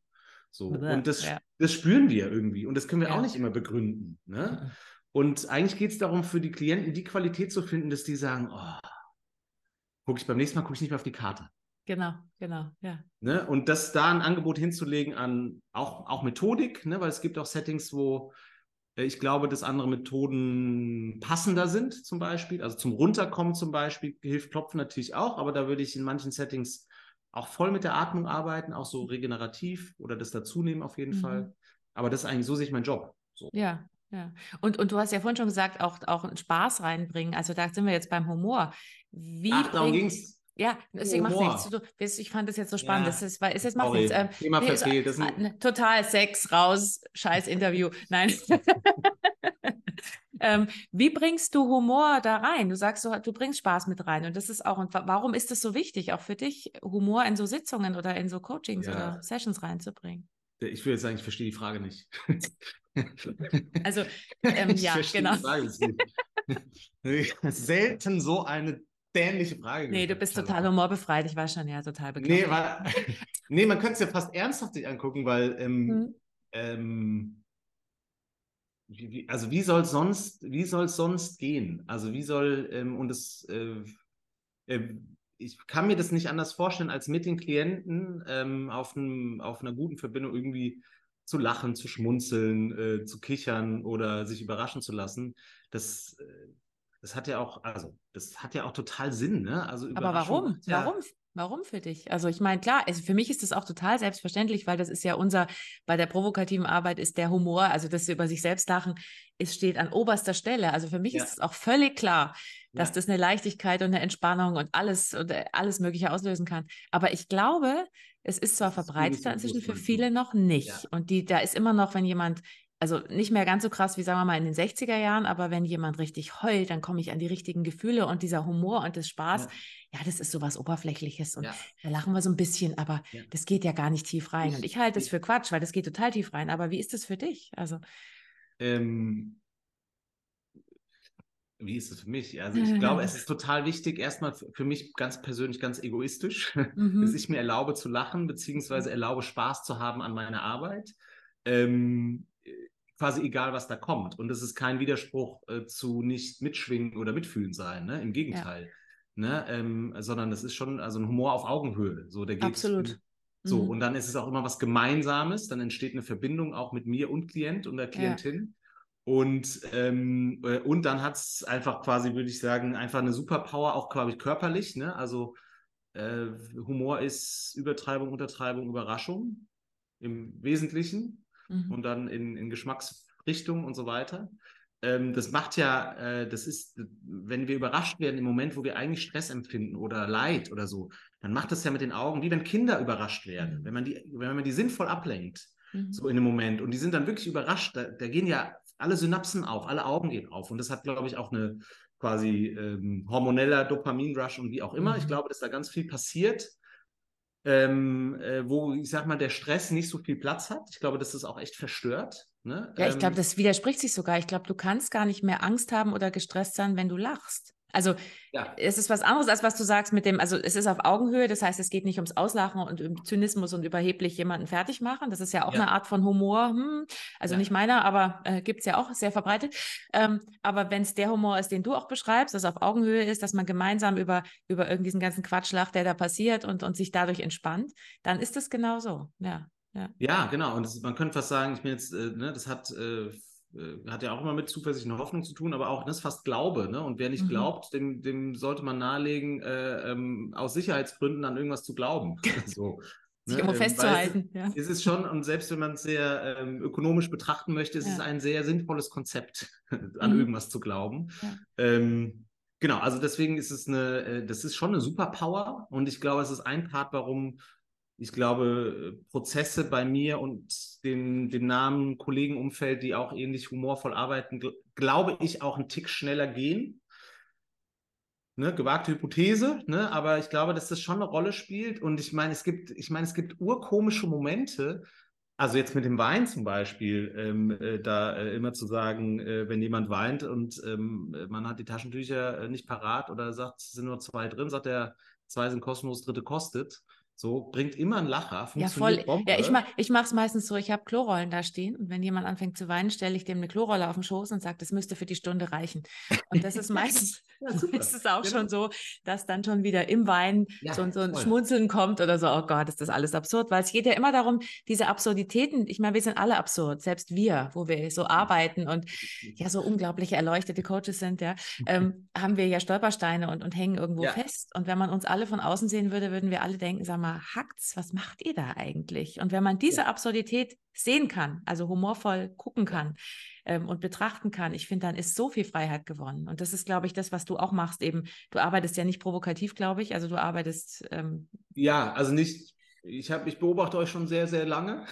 So. Und das, ja. das spüren wir irgendwie. Und das können wir Ja. auch nicht immer begründen. Ne? Und eigentlich geht es darum, für die Klienten die Qualität zu finden, dass die sagen, oh, guck ich beim nächsten Mal gucke ich nicht mehr auf die Karte. Genau, genau, ja. Ne? Und das da ein Angebot hinzulegen an auch, auch Methodik, ne? weil es gibt auch Settings, wo Äh, ich glaube, dass andere Methoden passender sind, zum Beispiel. Also zum Runterkommen zum Beispiel hilft Klopfen natürlich auch, aber da würde ich in manchen Settings auch voll mit der Atmung arbeiten, auch so regenerativ oder das dazunehmen auf jeden mhm. Fall. Aber das ist eigentlich so sehe ich meinen Job. So. Ja, ja. Und, und du hast ja vorhin schon gesagt, auch, auch Spaß reinbringen. Also da sind wir jetzt beim Humor. Wie Ach, darum ging es. Ja, deswegen macht nichts. Ich fand das jetzt so spannend. Ja, das ist, weil, es jetzt macht nichts. Ähm, Thema nee, verfehlt. Das ein... Total Sex, raus, scheiß Interview. Nein. (laughs) ähm, wie bringst du Humor da rein? Du sagst, du, du bringst Spaß mit rein. Und das ist auch, und warum ist es so wichtig, auch für dich, Humor in so Sitzungen oder in so Coachings ja. oder Sessions reinzubringen? Ich würde jetzt sagen, ich verstehe die Frage nicht. (laughs) also, ähm, ja, genau. (laughs) Selten so eine dämliche Frage. Nee, du bist total humorbefreit. Ich war schon ja total bekannt. Nee, weil, (laughs) nee man könnte es ja fast ernsthaft sich angucken, weil ähm, hm. ähm, wie, also wie soll es sonst, wie soll es sonst gehen? Also wie soll, ähm, und es, äh, äh, ich kann mir das nicht anders vorstellen, als mit den Klienten ähm, auf, einem, auf einer guten Verbindung irgendwie zu lachen, zu schmunzeln, äh, zu kichern oder sich überraschen zu lassen. Das, äh, das hat ja auch, also das hat ja auch total Sinn, ne? Also Aber warum? Ja warum? Warum für dich? Also ich meine, klar, also für mich ist das auch total selbstverständlich, weil das ist ja unser, bei der provokativen Arbeit ist der Humor, also das über sich selbst lachen, es steht an oberster Stelle. Also für mich ja. ist es auch völlig klar, dass ja. das eine Leichtigkeit und eine Entspannung und alles und äh, alles Mögliche auslösen kann. Aber ich glaube, es ist zwar verbreitet inzwischen für viele noch nicht. Ja. Und die, da ist immer noch, wenn jemand also nicht mehr ganz so krass wie, sagen wir mal, in den 60er Jahren, aber wenn jemand richtig heult, dann komme ich an die richtigen Gefühle und dieser Humor und das Spaß, ja, ja das ist sowas Oberflächliches und ja. da lachen wir so ein bisschen, aber ja. das geht ja gar nicht tief rein. Und ich halte es für Quatsch, weil das geht total tief rein. Aber wie ist das für dich? Also. Ähm, wie ist es für mich? Also ich glaube, es ist (laughs) total wichtig, erstmal für mich ganz persönlich, ganz egoistisch, (laughs) mhm. dass ich mir erlaube zu lachen, beziehungsweise mhm. erlaube Spaß zu haben an meiner Arbeit. Ähm, quasi egal, was da kommt. Und es ist kein Widerspruch äh, zu nicht mitschwingen oder mitfühlen sein, ne? Im Gegenteil. Ja. Ne? Ähm, sondern das ist schon also ein Humor auf Augenhöhe. So, der geht Absolut. So, mhm. und dann ist es auch immer was Gemeinsames, dann entsteht eine Verbindung auch mit mir und Klient und der Klientin. Ja. Und, ähm, äh, und dann hat es einfach quasi, würde ich sagen, einfach eine Superpower, auch glaube ich körperlich. Ne? Also äh, Humor ist Übertreibung, Untertreibung, Überraschung im Wesentlichen mhm. und dann in, in Geschmacksrichtung und so weiter. Ähm, das macht ja, äh, das ist, wenn wir überrascht werden im Moment, wo wir eigentlich Stress empfinden oder Leid oder so, dann macht das ja mit den Augen, wie wenn Kinder überrascht werden, mhm. wenn man die, wenn man die sinnvoll ablenkt, mhm. so in dem Moment. Und die sind dann wirklich überrascht. Da, da, gehen ja alle Synapsen auf, alle Augen gehen auf. Und das hat, glaube ich, auch eine quasi ähm, hormoneller Dopaminrush und wie auch immer. Ich mhm. glaube, dass da ganz viel passiert ähm, äh, wo ich sag mal, der Stress nicht so viel Platz hat. Ich glaube, das ist auch echt verstört. Ne? Ja, ich glaube, ähm, das widerspricht sich sogar. Ich glaube, du kannst gar nicht mehr Angst haben oder gestresst sein, wenn du lachst. Also ja. es ist was anderes, als was du sagst mit dem, also es ist auf Augenhöhe, das heißt, es geht nicht ums Auslachen und um Zynismus und überheblich jemanden fertig machen. Das ist ja auch ja. eine Art von Humor. Hm, also ja. nicht meiner, aber äh, gibt es ja auch sehr verbreitet. Ähm, aber wenn es der Humor ist, den du auch beschreibst, dass auf Augenhöhe ist, dass man gemeinsam über, über irgendwie diesen ganzen Quatsch lacht, der da passiert und, und sich dadurch entspannt, dann ist das genau so. Ja. Ja. ja, genau. Und das, man könnte fast sagen, ich bin jetzt, äh, ne, das hat äh, äh, hat ja auch immer mit Zuversicht und Hoffnung zu tun, aber auch das ist fast Glaube. Ne? Und wer nicht mhm. glaubt, dem, dem sollte man nahelegen, äh, ähm, aus Sicherheitsgründen an irgendwas zu glauben. (laughs) so. Sich ne? immer ähm, festzuhalten. Es, ja. es ist schon, und selbst wenn man es sehr ähm, ökonomisch betrachten möchte, ist ja. es ein sehr sinnvolles Konzept, (laughs) an mhm. irgendwas zu glauben. Ja. Ähm, genau, also deswegen ist es eine, äh, das ist schon eine Superpower und ich glaube, es ist ein Part, warum ich glaube, Prozesse bei mir und dem, dem Namen Kollegenumfeld, die auch ähnlich humorvoll arbeiten, gl glaube ich, auch einen Tick schneller gehen. Ne, gewagte Hypothese, ne, aber ich glaube, dass das schon eine Rolle spielt. Und ich meine, es gibt, ich meine, es gibt urkomische Momente, also jetzt mit dem Wein zum Beispiel, ähm, äh, da äh, immer zu sagen, äh, wenn jemand weint und ähm, man hat die Taschentücher äh, nicht parat oder sagt, es sind nur zwei drin, sagt er, zwei sind kostenlos, dritte kostet So bringt immer einen Lacher. Ja, voll. Bombe. Ja, ich, mach, ich mache es meistens so, ich habe Klorollen da stehen und wenn jemand anfängt zu weinen, stelle ich dem eine Klorolle auf den Schoß und sage, das müsste für die Stunde reichen. Und das ist (laughs) meistens ja, ist es auch genau. schon so, dass dann schon wieder im Wein ja, so, so, ein voll. Schmunzeln kommt oder so, oh Gott, ist das alles absurd, weil es geht ja immer darum, diese Absurditäten, ich meine, wir sind alle absurd, selbst wir, wo wir so arbeiten und ja so unglaublich erleuchtete Coaches sind, ja, ähm, (laughs) haben wir ja Stolpersteine und, und hängen irgendwo fest. Und wenn man uns alle von außen sehen würde, würden wir alle denken, sag mal, hackt's, was macht ihr da eigentlich? Und wenn man diese. Absurdität sehen kann, also humorvoll gucken kann ähm, und betrachten kann, ich finde, dann ist so viel Freiheit gewonnen. Und das ist, glaube ich, das, was du auch machst. Eben, du arbeitest ja nicht provokativ, glaube ich. Also du arbeitest. Ähm, ja, also nicht. Ich, hab, ich beobachte euch schon sehr, sehr lange.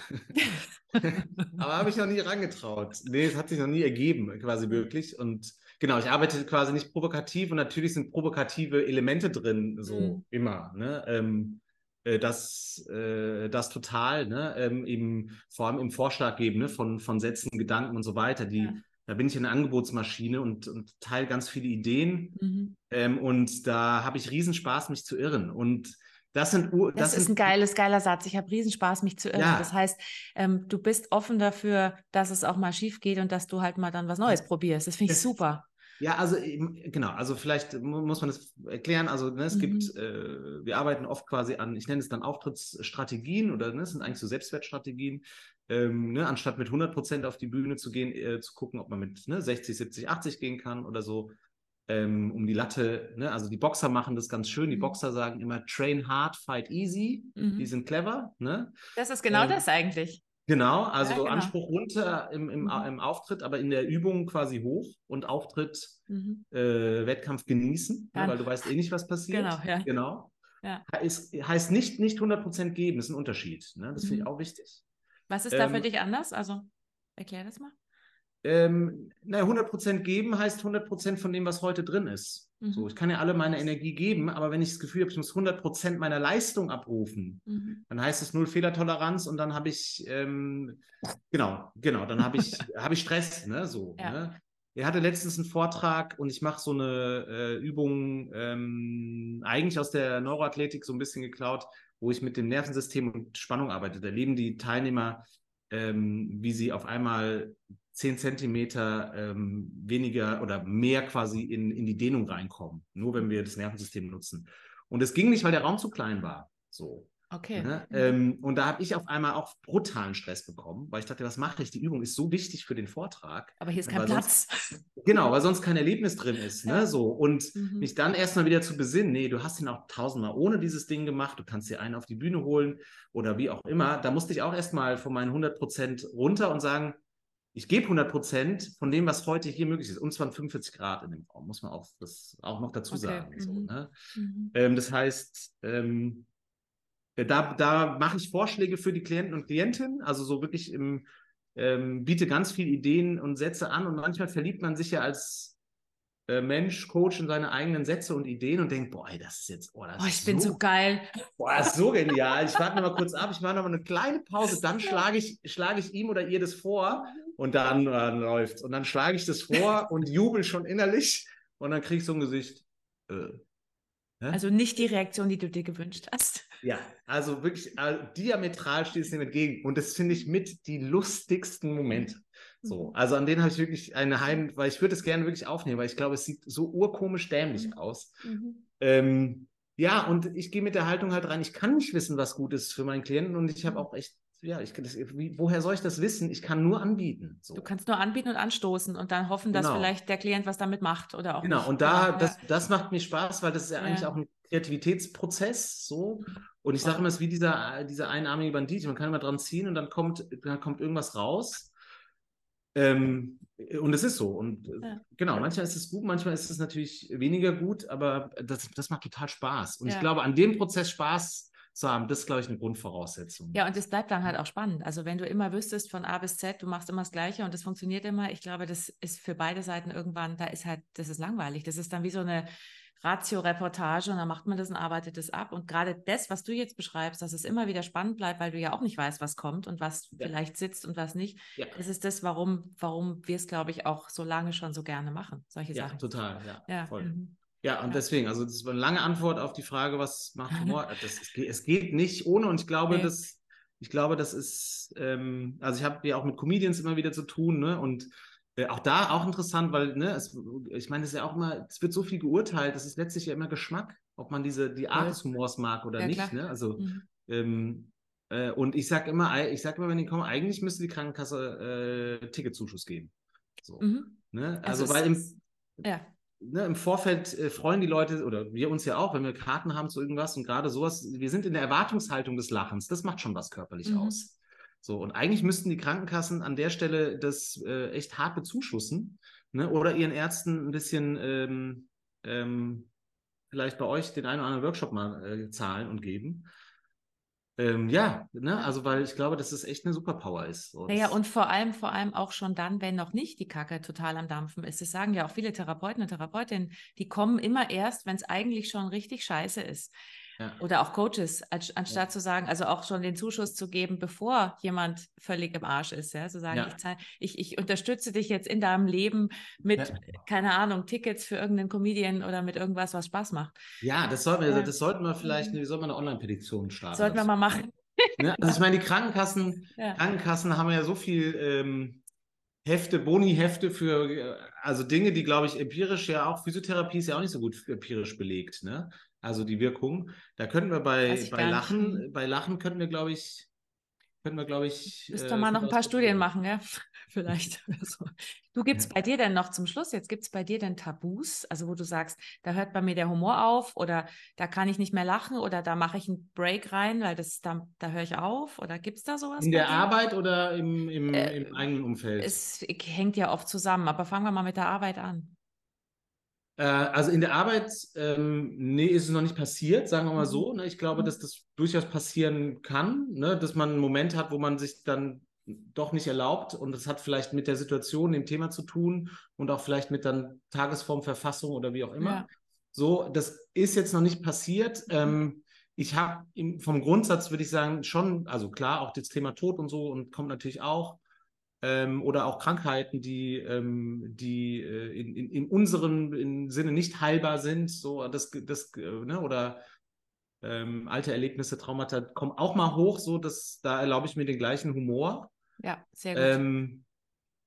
(laughs) Aber habe ich noch nie rangetraut. Nee, es hat sich noch nie ergeben, quasi wirklich. Und genau, ich arbeite quasi nicht provokativ und natürlich sind provokative Elemente drin, so mhm. immer. Ne? Ähm, äh, das, äh, das total, ne? Ähm, eben vor allem im Vorschlag geben ne? von, von Sätzen, Gedanken und so weiter. Die, ja. Da bin ich eine Angebotsmaschine und, und teile ganz viele Ideen. Mhm. Ähm, und da habe ich Riesenspaß, mich zu irren. Und das sind das, das ist ein geiles, geiler Satz. Ich habe Riesenspaß, mich zu irren. Ja. Das heißt, ähm, du bist offen dafür, dass es auch mal schief geht und dass du halt mal dann was Neues probierst. Das finde ich das, super. Ja, also genau, also vielleicht muss man das erklären. Also ne, es mhm. gibt, äh, wir arbeiten oft quasi an, ich nenne es dann Auftrittsstrategien oder ne, es sind eigentlich so Selbstwertstrategien. Ähm, ne, anstatt mit 100 Prozent auf die Bühne zu gehen, äh, zu gucken, ob man mit ne, 60, 70, 80 gehen kann oder so, ähm, um die Latte. Ne, also die Boxer machen das ganz schön. Die mhm. Boxer sagen immer Train hard, fight easy. Mhm. Die sind clever. Ne? Das ist genau ähm, das eigentlich. Genau, also ja, genau. Anspruch runter im, im, mhm. im, Auftritt, aber in der Übung quasi hoch und Auftritt, mhm. äh, Wettkampf genießen, ne, weil du weißt eh nicht, was passiert. Genau, ja. Genau. Ja. Heißt, heißt nicht, nicht 100% geben, ist ein Unterschied. Ne? Das mhm. finde ich auch wichtig. Was ist da für ähm, dich anders? Also, erklär das mal. Ähm, naja, 100% geben heißt 100% von dem, was heute drin ist. Mhm. So, ich kann ja alle meine Energie geben, aber wenn ich das Gefühl habe, ich muss 100% meiner Leistung abrufen, mhm. dann heißt es null Fehlertoleranz und dann habe ich, ähm, genau, genau, dann habe ich, (laughs) hab ich Stress, ne, so. Ja. Ne? Er hatte letztens einen Vortrag und ich mache so eine äh, Übung, ähm, eigentlich aus der Neuroathletik so ein bisschen geklaut, wo ich mit dem Nervensystem und Spannung arbeite. Da leben die Teilnehmer, ähm, wie sie auf einmal 10 Zentimeter ähm, weniger oder mehr quasi in, in die Dehnung reinkommen, nur wenn wir das Nervensystem nutzen. Und es ging nicht, weil der Raum zu klein war. So. Okay. Ne? Mhm. Ähm, und da habe ich auf einmal auch brutalen Stress bekommen, weil ich dachte, was mache ich? Die Übung ist so wichtig für den Vortrag. Aber hier ist kein Platz. Sonst, (laughs) genau, weil sonst kein Erlebnis drin ist. Ne? So. Und mhm. mich dann erstmal wieder zu besinnen, nee, du hast ihn auch tausendmal ohne dieses Ding gemacht, du kannst dir einen auf die Bühne holen oder wie auch immer. Da musste ich auch erstmal von meinen 100 Prozent runter und sagen, ich gebe 100 Prozent von dem, was heute hier möglich ist. Und zwar 45 Grad in dem Raum, muss man auch, das auch noch dazu okay. sagen. Mhm. So, ne? mhm. ähm, das heißt, ähm, äh, da, da mache ich Vorschläge für die Klienten und Klientinnen, also so wirklich im, ähm, biete ganz viele Ideen und Sätze an und manchmal verliebt man sich ja als äh, Mensch, Coach in seine eigenen Sätze und Ideen und denkt, boah, ey, das ist jetzt, oh, das oh, ich bin so, so, geil. Boah, das ist so genial. Ich warte noch mal kurz ab, ich mache noch mal eine kleine Pause, dann (laughs) schlage ich, schlage ich ihm oder ihr das vor und dann, dann läuft Und dann schlage ich das vor (laughs) und jubel schon innerlich und dann kriege ich so ein Gesicht. Äh, also nicht die Reaktion, die du dir gewünscht hast. Ja, also wirklich also diametral steht es dem entgegen. Und das finde ich mit die lustigsten Momente. So, mhm. also an denen habe ich wirklich eine Heim, weil ich würde es gerne wirklich aufnehmen, weil ich glaube, es sieht so urkomisch dämlich mhm. aus. Mhm. Ähm, ja, und ich gehe mit der Haltung halt rein, ich kann nicht wissen, was gut ist für meinen Klienten und ich habe auch echt, ja, ich, das, wie, woher soll ich das wissen? Ich kann nur anbieten. So. Du kannst nur anbieten und anstoßen und dann hoffen, dass genau. vielleicht der Klient was damit macht oder auch Genau, nicht. und da, ja. das, das macht mir Spaß, weil das ist ja, ja. eigentlich auch ein Kreativitätsprozess so. Und ich sage immer, es ist wie dieser, dieser einarmige Bandit. Man kann immer dran ziehen und dann kommt, dann kommt irgendwas raus. Ähm, und es ist so. Und äh, ja. genau, manchmal ist es gut, manchmal ist es natürlich weniger gut, aber das, das macht total Spaß. Und ja. ich glaube, an dem Prozess Spaß zu haben, das ist, glaube ich, eine Grundvoraussetzung. Ja, und es bleibt dann halt auch spannend. Also wenn du immer wüsstest von A bis Z, du machst immer das Gleiche und das funktioniert immer, ich glaube, das ist für beide Seiten irgendwann, da ist halt, das ist langweilig. Das ist dann wie so eine Ratio-Reportage und dann macht man das und arbeitet es ab. Und gerade das, was du jetzt beschreibst, dass es immer wieder spannend bleibt, weil du ja auch nicht weißt, was kommt und was ja. vielleicht sitzt und was nicht. Ja. Das ist das, warum, warum wir es, glaube ich, auch so lange schon so gerne machen, solche ja, Sachen. Total, ja, ja. voll. Mhm. Ja, und deswegen, also das war eine lange Antwort auf die Frage, was macht (laughs) Humor? Das, es, geht, es geht nicht ohne und ich glaube, nee. das, ich glaube, das ist, ähm, also ich habe ja auch mit Comedians immer wieder zu tun, ne? Und äh, auch da auch interessant, weil, ne, es, ich meine, es ist ja auch immer, es wird so viel geurteilt, das ist letztlich ja immer Geschmack, ob man diese, die Art ja. des Humors mag oder ja, nicht, klar. ne? Also, mhm. ähm, äh, und ich sage immer, ich sage immer, wenn die kommen, eigentlich müsste die Krankenkasse äh, Ticketzuschuss geben. So, mhm. ne? Also, also weil im, ja ne, im Vorfeld äh, freuen die Leute oder wir uns ja auch, wenn wir Karten haben zu irgendwas und gerade sowas, wir sind in der Erwartungshaltung des Lachens, das macht schon was körperlich mhm. aus. So, und eigentlich müssten die Krankenkassen an der Stelle das äh, echt hart bezuschussen ne, oder ihren Ärzten ein bisschen ähm, ähm, vielleicht bei euch den einen oder anderen Workshop mal äh, zahlen und geben. Ähm, ja, ne, also weil ich glaube, dass es echt eine Superpower ist. Und naja, und vor allem, vor allem auch schon dann, wenn noch nicht die Kacke total am Dampfen ist. Das sagen ja auch viele Therapeuten und Therapeutinnen, die kommen immer erst, wenn es eigentlich schon richtig scheiße ist. Ja. Oder auch Coaches, anstatt ja. zu sagen, also auch schon den Zuschuss zu geben, bevor jemand völlig im Arsch ist. Ja? Zu sagen, ja. ich, ich, ich, unterstütze dich jetzt in deinem Leben mit, keine Ahnung, Tickets für irgendeinen Comedian oder mit irgendwas, was Spaß macht. Ja, das sollten wir, das sollten wir vielleicht, mhm. wie sollten wir eine Online-Petition starten? Sollten wir mal machen. Ne? Also ich meine, die Krankenkassen, (laughs) Krankenkassen haben ja so viel ähm, Hefte, Boni-Hefte für, äh, also Dinge, die, glaube ich, empirisch ja auch, Physiotherapie ist ja auch nicht so gut empirisch belegt, ne? Also die Wirkung. Da könnten wir bei, bei Lachen, bei Lachen könnten wir, glaube ich, könnten wir, glaube ich. Müsste äh, mal noch ein paar Studien machen, ja? (laughs) Vielleicht. so. Du gibst ja. bei dir denn noch zum Schluss, jetzt gibt es bei dir denn Tabus, also wo du sagst, da hört bei mir der Humor auf oder da kann ich nicht mehr lachen oder da mache ich einen Break rein, weil das da, da höre ich auf oder gibt es da sowas? In der dir? Arbeit oder im, im, äh, im eigenen Umfeld? Es hängt ja oft zusammen, aber fangen wir mal mit der Arbeit an. Äh, also in der Arbeit, ähm, nee, ist es noch nicht passiert, sagen wir mal so. Mhm. Ne? Ich glaube, mhm. dass das durchaus passieren kann, ne? dass man einen Moment hat, wo man sich dann doch nicht erlaubt und das hat vielleicht mit der Situation, dem Thema zu tun und auch vielleicht mit dann Tagesform, Verfassung oder wie auch immer. Ja. So, das ist jetzt noch nicht passiert. Mhm. Ähm, ich habe vom Grundsatz, würde ich sagen, schon, also klar, auch das Thema Tod und so und kommt natürlich auch ähm, oder auch Krankheiten, die, ähm, die äh, in, in, in unserem in Sinne nicht heilbar sind, so das, das äh, ne, oder ähm, alte Erlebnisse, Traumata kommen auch mal hoch, so dass da erlaube ich mir den gleichen Humor. Ja, sehr gut. Ähm,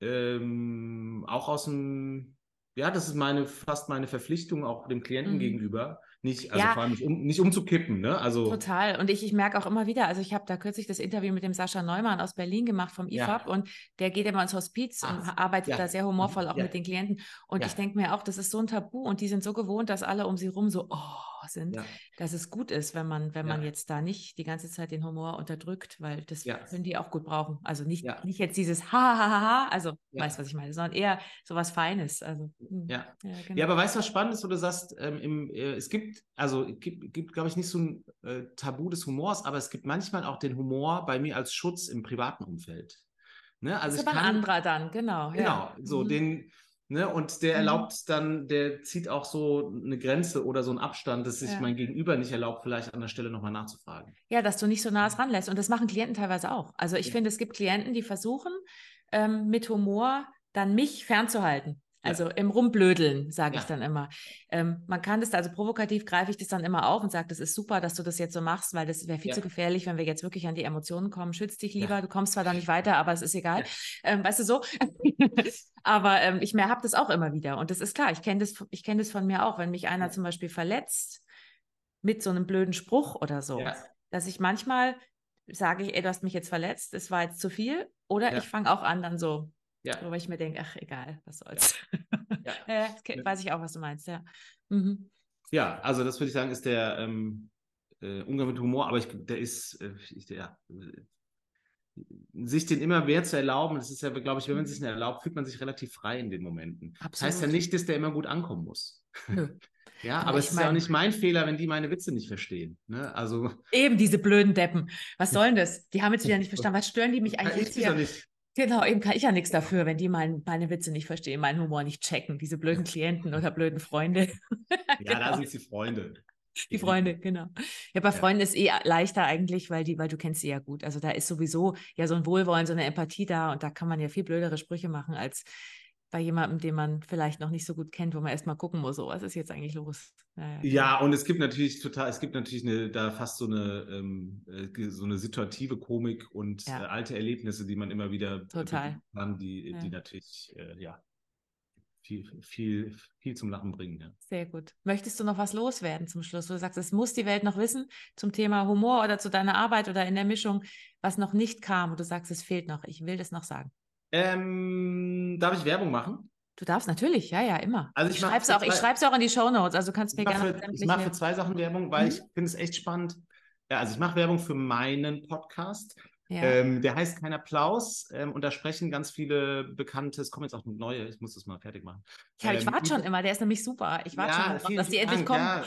ähm, auch aus dem, ja, das ist meine fast meine Verpflichtung auch dem Klienten mhm. gegenüber, nicht, also ja, vor allem nicht, um, nicht umzukippen, ne? Also, total. Und ich, ich merke auch immer wieder, also ich habe da kürzlich das Interview mit dem Sascha Neumann aus Berlin gemacht vom IFAB ja. und der geht immer ins Hospiz Ach, und arbeitet ja. da sehr humorvoll auch mit den Klienten. Und ich denke mir auch, das ist so ein Tabu und die sind so gewohnt, dass alle um sie rum so, oh, sind, ja. dass es gut ist, wenn man, wenn ja. man jetzt da nicht die ganze Zeit den Humor unterdrückt, weil das ja. können die auch gut brauchen. Also nicht, nicht jetzt dieses ha, ha, ha, ha also weißt was ich meine, sondern eher so was Feines. Also, hm. ja. Genau. ja, aber weißt du, was spannend ist, wo du sagst, ähm, im, äh, es gibt, also gibt, gibt glaube ich, nicht so ein äh, Tabu des Humors, aber es gibt manchmal auch den Humor bei mir als Schutz im privaten Umfeld. Ne? Also das ist aber kann, ein anderer dann, genau. Genau, so mhm. den Ne? Und der mhm. erlaubt dann, der zieht auch so eine Grenze oder so einen Abstand, dass sich ja. mein Gegenüber nicht erlaubt, vielleicht an der Stelle nochmal nachzufragen. Ja, dass du nicht so nah dran lässt. Und das machen Klienten teilweise auch. Also ich ja. finde, es gibt Klienten, die versuchen, ähm, mit Humor dann mich fernzuhalten. Also im Rumblödeln, sage ja. ich dann immer. Ähm, man kann das, also provokativ greife ich das dann immer auf und sage, das ist super, dass du das jetzt so machst, weil das wäre viel ja. zu gefährlich, wenn wir jetzt wirklich an die Emotionen kommen. Schütz dich lieber, ja. du kommst zwar da nicht weiter, aber es ist egal. Ähm, weißt du so? (laughs) aber ähm, ich habe das auch immer wieder. Und das ist klar, ich kenne das, ich das von mir auch, wenn mich einer zum Beispiel verletzt mit so einem blöden Spruch oder so, dass ich manchmal sage ich, ey, du hast mich jetzt verletzt, es war jetzt zu viel. Oder ich fange auch an, dann so, ja. Wo ich mir denke, ach egal, was soll's. Ja. (laughs) ja. ja weiß ich auch, was du meinst, ja. Mhm. Ja, also das würde ich sagen, ist der ähm, äh, Umgang mit Humor, aber ich, der ist, äh, ich, der, äh, sich den immer mehr zu erlauben, das ist ja, glaube ich, wenn man sich den erlaubt, fühlt man sich relativ frei in den Momenten. Absolut. Das heißt ja nicht, dass der immer gut ankommen muss. Nö. (laughs) Ja, aber, aber es ist mein, ja auch nicht mein Fehler, wenn die meine Witze nicht verstehen. Ne? Also eben diese blöden Deppen. Was sollen das? Die haben jetzt wieder nicht verstanden. Was stören die mich eigentlich? Ich nicht. Genau, eben kann ich ja nichts dafür, wenn die mein, meine Witze nicht verstehen, meinen Humor nicht checken, diese blöden Klienten oder blöden Freunde. (laughs) ja, genau. da sind die Freunde. Die Freunde, genau. Ja, bei ja. Freunden ist eh leichter eigentlich, weil die, weil du kennst sie ja gut. Also da ist sowieso ja so ein Wohlwollen, so eine Empathie da und da kann man ja viel blödere Sprüche machen als bei jemandem, den man vielleicht noch nicht so gut kennt, wo man erstmal gucken muss, so, was ist jetzt eigentlich los? Ja, ja, und es gibt natürlich total, es gibt natürlich eine, da fast so eine, ähm, äh, so eine situative Komik und ja. äh, alte Erlebnisse, die man immer wieder total. kann, die, die natürlich, äh, ja, viel, viel, viel zum Lachen bringen. Ja. Sehr gut. Möchtest du noch was loswerden zum Schluss? Du sagst, es muss die Welt noch wissen zum Thema Humor oder zu deiner Arbeit oder in der Mischung, was noch nicht kam und du sagst, es fehlt noch. Ich will das noch sagen. Ähm, darf ich Werbung machen? Du darfst natürlich, ja, ja, immer. Also ich, ich schreibe es auch, ich auch in die Show Notes. Also kannst mir gerne. Für, ich mache für zwei Sachen Werbung, weil mhm. ich finde es echt spannend. Ja, also ich mache Werbung für meinen Podcast. Ja. Ähm, der heißt Kein Applaus ähm, und da sprechen ganz viele bekannte, es kommen jetzt auch neue, ich muss das mal fertig machen. Ja, ich ähm, warte schon immer, der ist nämlich super. Ich warte ja, schon, drauf, dass die endlich kommen. Ja.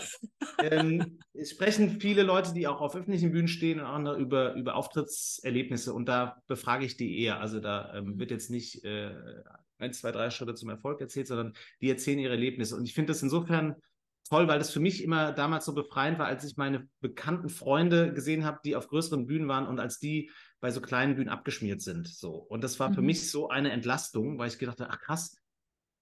Ähm, es sprechen viele Leute, die auch auf öffentlichen Bühnen stehen und andere über, über Auftrittserlebnisse und da befrage ich die eher. Also da ähm, mhm. wird jetzt nicht äh, ein, zwei, drei Schritte zum Erfolg erzählt, sondern die erzählen ihre Erlebnisse. Und ich finde das insofern toll, weil das für mich immer damals so befreiend war, als ich meine bekannten Freunde gesehen habe, die auf größeren Bühnen waren und als die bei so kleinen Bühnen abgeschmiert sind. So. Und das war mhm. für mich so eine Entlastung, weil ich gedacht habe, ach krass,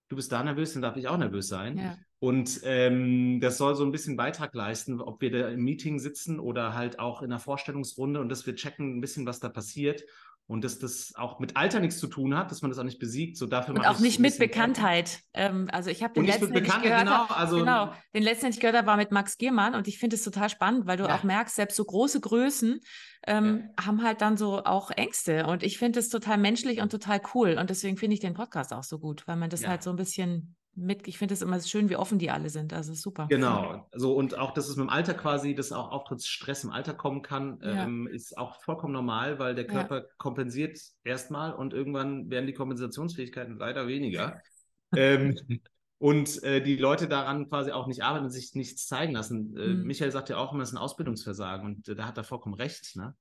du bist da nervös, dann darf ich auch nervös sein. Ja. Und ähm, das soll so ein bisschen Beitrag leisten, ob wir da im Meeting sitzen oder halt auch in einer Vorstellungsrunde und dass wir checken ein bisschen, was da passiert und dass das auch mit Alter nichts zu tun hat, dass man das auch nicht besiegt. So dafür und auch nicht mit Bekanntheit. Ähm, also ich habe den letzten, den ich gehört genau, also, genau, den letzten, den ich gehört habe, war mit Max Giermann und ich finde es total spannend, weil du ja. auch merkst, selbst so große Größen ähm, ja. haben halt dann so auch Ängste und ich finde es total menschlich und total cool und deswegen finde ich den Podcast auch so gut, weil man das ja. halt so ein bisschen mit, ich finde es immer schön, wie offen die alle sind. Also super. Genau. So und auch, dass es mit dem Alter quasi, dass auch Auftrittsstress im Alter kommen kann, ja. ähm, ist auch vollkommen normal, weil der Körper ja. kompensiert erstmal und irgendwann werden die Kompensationsfähigkeiten leider weniger. ähm, und äh, die Leute daran quasi auch nicht arbeiten und sich nichts zeigen lassen. Äh, mhm. Michael sagt ja auch immer, es ist ein Ausbildungsversagen und äh, da hat er vollkommen recht. Ne?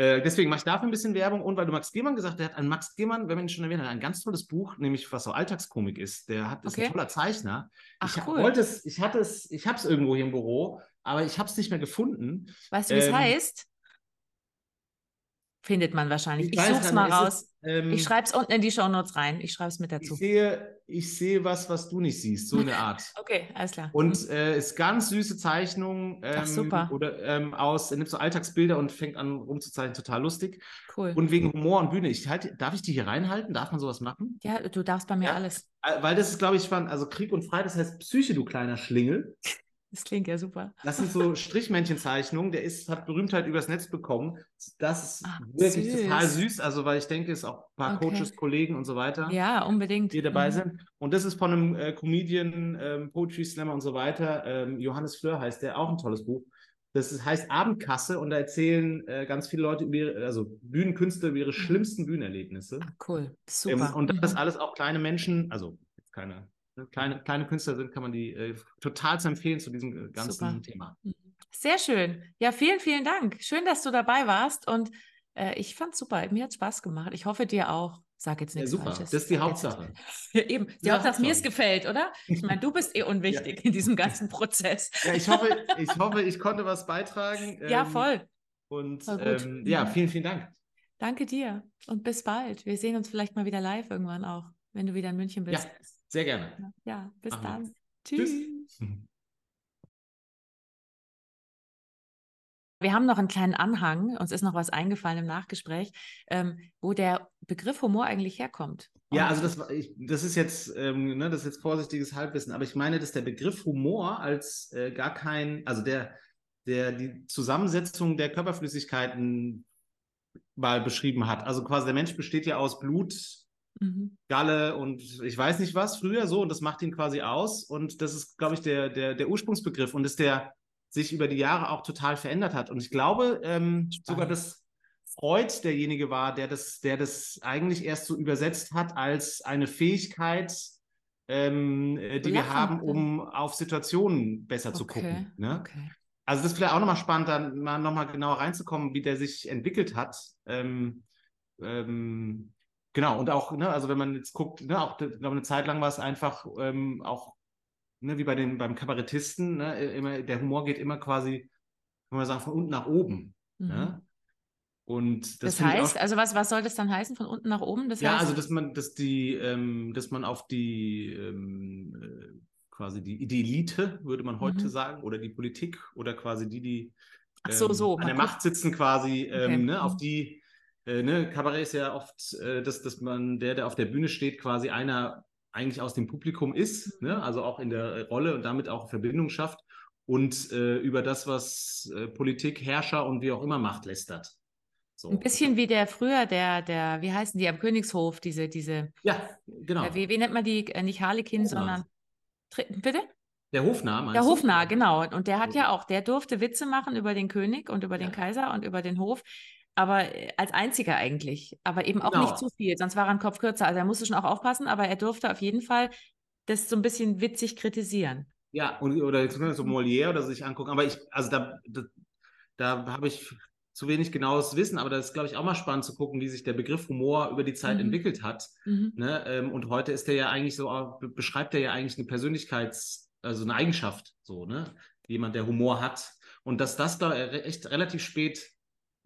Äh, deswegen mache ich dafür ein bisschen Werbung und weil du Max Gehmann gesagt hast, der hat ein Max Gehmann, wenn man ihn schon erwähnt hat, ein ganz tolles Buch, nämlich was so Alltagskomik ist. Der hat, ist okay. ein toller Zeichner. Ach, ich cool. wollte es, ich hatte es, ich habe es irgendwo hier im Büro, aber ich habe es nicht mehr gefunden. Weißt du, wie es ähm, heißt? Findet man wahrscheinlich. Ich, ich suche es mal raus. Es, ähm, ich schreibe es unten in die Shownotes rein. Ich schreibe es mit dazu. Ich sehe, ich sehe was, was du nicht siehst, so eine Art. (laughs) okay, alles klar. Und mhm. äh, ist ganz süße Zeichnung. Ähm, Ach, super. Oder ähm, aus, er nimmt so Alltagsbilder und fängt an rumzuzeichnen, total lustig. Cool. Und wegen Humor und Bühne. Ich halt, darf ich die hier reinhalten? Darf man sowas machen? Ja, du darfst bei mir ja, alles. Äh, weil das ist, glaube ich, spannend. Also Krieg und Frei, das heißt Psyche, du kleiner Schlingel. Das klingt ja super. Das sind so Strichmännchenzeichnungen. Der ist, hat Berühmtheit übers Netz bekommen. Das ist Ach, wirklich süß. total süß. Also, weil ich denke, es auch ein paar okay. Coaches, Kollegen und so weiter. Ja, unbedingt. Die dabei mhm. sind. Und das ist von einem äh, Comedian, ähm, Poetry Slammer und so weiter. Ähm, Johannes Fleur heißt der, auch ein tolles Buch. Das ist, heißt Abendkasse und da erzählen äh, ganz viele Leute über ihre, also Bühnenkünstler über ihre mhm. schlimmsten Bühnenerlebnisse. Ach, cool, super. Ähm, und das mhm. alles auch kleine Menschen, also keine Ne, kleine, kleine Künstler sind, kann man die äh, total empfehlen zu diesem äh, ganzen Super. Thema. Mhm. Sehr schön. Ja, vielen, vielen Dank. Schön, dass du dabei warst und äh, ich fand es super. Mir hat Spaß gemacht. Ich hoffe dir auch. Sag jetzt nichts ja, super. Falsches. Das ist die Hauptsache. (laughs) Ja, eben. Die ja, Hauptsache, dass mir es gefällt, oder? Ich meine, du bist eh unwichtig ja. in diesem ganzen Prozess. (laughs) Ja, ich hoffe, ich hoffe, ich konnte was beitragen. ja, ähm, voll. Und ähm, ja, mhm. vielen, vielen Dank. Danke dir und bis bald. Wir sehen uns vielleicht mal wieder live irgendwann auch, wenn du wieder in München bist. Sehr gerne. Ja, bis Ach, dann. Tschüss. Tschüss. Wir haben noch einen kleinen Anhang, uns ist noch was eingefallen im Nachgespräch, ähm, wo der Begriff Humor eigentlich herkommt. Ja, also das, ich, das ist jetzt, ähm, ne, das ist jetzt vorsichtiges Halbwissen, aber ich meine, dass der Begriff Humor als äh, gar kein, also der, der die Zusammensetzung der Körperflüssigkeiten mal beschrieben hat. Also quasi der Mensch besteht ja aus Blut, mhm. Galle und ich weiß nicht was früher so und das macht ihn quasi aus und das ist, glaube ich, der, der, der Ursprungsbegriff und ist der sich über die Jahre auch total verändert hat. Und ich glaube ähm, sogar, dass Freud derjenige war, der das, der das eigentlich erst so übersetzt hat als eine Fähigkeit, ähm, äh, die Lachen, wir haben, um auf Situationen besser okay. zu gucken. Ne? Okay. Also das ist vielleicht auch nochmal spannend, dann mal nochmal genauer reinzukommen, wie der sich entwickelt hat. Ähm, ähm, Genau, und auch, ne, also wenn man jetzt guckt, ne, auch ich glaube, eine Zeit lang war es einfach ähm, auch, ne, wie bei den, beim Kabarettisten, ne, immer, der Humor geht immer quasi, kann man sagen, von unten nach oben. Ne? Mhm. Ne? Und das, das heißt, also was, was soll das dann heißen von unten nach oben? Das ja, heißt, also dass man, dass die, ähm, dass man auf die ähm, äh, quasi die, die Elite, würde man heute mhm. sagen, oder die Politik oder quasi die, die ähm, so, so. an der Macht sitzen, quasi, ähm, okay. ne, auf mhm. die, äh, ne, Kabarett ist ja oft, äh, dass, dass man, der, der auf der Bühne steht, quasi einer eigentlich aus dem Publikum ist, ne, also auch in der Rolle und damit auch Verbindung schafft und äh, über das, was äh, Politik, Herrscher und wie auch immer macht, lästert. So. Ein bisschen wie der früher, der, der, wie heißen die am Königshof, diese, diese. Ja, genau. Äh, wie, wie, nennt man die? Äh, nicht Harlekin, sondern. Bitte? Der Hofnarr, Der Hofnarr, genau. Und der hat ja auch, der durfte Witze machen über den König und über ja. den Kaiser und über den Hof, aber äh, als einziger eigentlich. Aber eben auch genau. nicht zu viel, sonst war er ein Kopf kürzer. Also er musste schon auch aufpassen, aber er durfte auf jeden Fall das so ein bisschen witzig kritisieren. Ja, und, oder so Molière oder sich angucken. Aber ich, also da, da, da habe ich zu wenig genaues Wissen, aber das ist, glaube ich, auch mal spannend zu gucken, wie sich der Begriff Humor über die Zeit mhm. entwickelt hat. Mhm. Ne? Ähm, und heute ist der ja eigentlich so, beschreibt er ja eigentlich eine Persönlichkeits-, also eine Eigenschaft, so, ne? Jemand, der Humor hat. Und dass das da echt relativ spät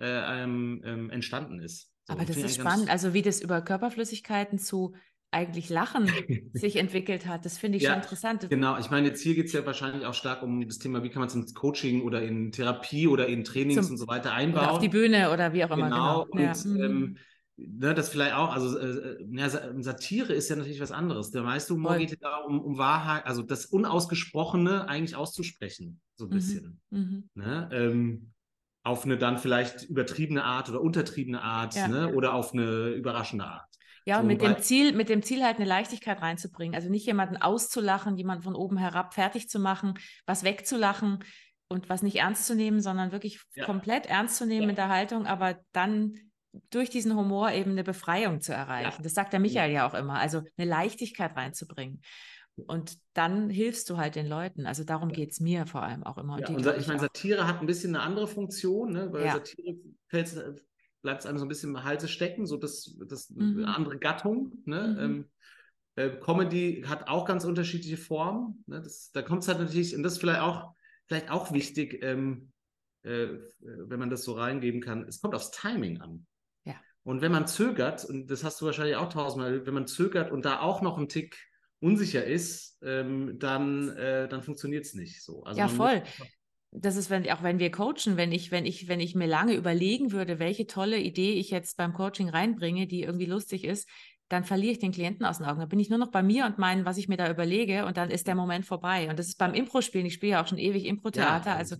äh, ähm, entstanden ist. So, aber das ist spannend, also wie das über Körperflüssigkeiten zu eigentlich Lachen (laughs) sich entwickelt hat. Das finde ich ja, schon interessant. Genau, ich meine, jetzt hier geht es ja wahrscheinlich auch stark um das Thema, wie kann man es ins Coaching oder in Therapie oder in Trainings Zum, und so weiter einbauen. Auf die Bühne oder wie auch immer. Genau, genau. und ja. ähm, ne, das vielleicht auch, also äh, Satire ist ja natürlich was anderes. Der meiste Humor Voll. geht ja um, um Wahrheit, also das Unausgesprochene eigentlich auszusprechen, so ein mhm. bisschen. Mhm. Ne? Ähm, auf eine dann vielleicht übertriebene Art oder untertriebene Art ja. ne? oder auf eine überraschende Art. Ja, und so, mit dem Ziel, mit dem Ziel halt eine Leichtigkeit reinzubringen. Also nicht jemanden auszulachen, jemanden von oben herab fertig zu machen, was wegzulachen und was nicht ernst zu nehmen, sondern wirklich ja. komplett ernst zu nehmen ja. in der Haltung, aber dann durch diesen Humor eben eine Befreiung zu erreichen. Ja. Das sagt der Michael ja auch immer. Also eine Leichtigkeit reinzubringen. Und dann hilfst du halt den Leuten. Also darum geht es mir vor allem auch immer. Und ja, und ich meine, Satire hat ein bisschen eine andere Funktion, ne? weil ja. Satire fällt bleibt es einem so ein bisschen im Halse stecken, so das, das mhm. eine andere Gattung. Ne? Mhm. Ähm, äh, Comedy hat auch ganz unterschiedliche Formen. Ne? Das, da kommt es halt natürlich, und das ist vielleicht auch, vielleicht auch wichtig, ähm, äh, wenn man das so reingeben kann, es kommt aufs Timing an. Ja. Und wenn man zögert, und das hast du wahrscheinlich auch tausendmal, wenn man zögert und da auch noch ein Tick unsicher ist, ähm, dann, äh, dann funktioniert es nicht so. Also ja, voll das ist, wenn, auch wenn wir coachen, wenn ich, wenn ich, wenn ich mir lange überlegen würde, welche tolle Idee ich jetzt beim Coaching reinbringe, die irgendwie lustig ist, dann verliere ich den Klienten aus den Augen. Da bin ich nur noch bei mir und meinen, was ich mir da überlege und dann ist der Moment vorbei. Und das ist beim Impro-Spielen. Ich spiele ja auch schon ewig Impro-Theater. Ja, also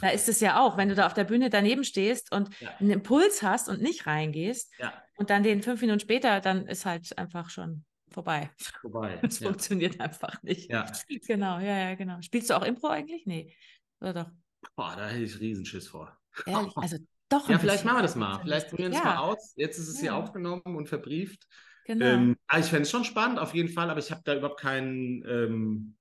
da ist es ja auch, wenn du da auf der Bühne daneben stehst und ja. einen Impuls hast und nicht reingehst ja. und dann den fünf Minuten später, dann ist halt einfach schon vorbei. Vorbei. (laughs) Es funktioniert einfach nicht. Ja. Genau, ja, ja, genau. Spielst du auch Impro eigentlich? Nee. Oder doch? Boah, da hätte ich Riesenschiss vor. Ehrlich, also doch. Ja, vielleicht machen wir das mal. Vielleicht probieren wir es ja. mal aus. Jetzt ist es ja. hier aufgenommen und verbrieft. Genau. Ähm, also ich fände es schon spannend, auf jeden Fall, aber ich habe da überhaupt keinen, ähm, äh,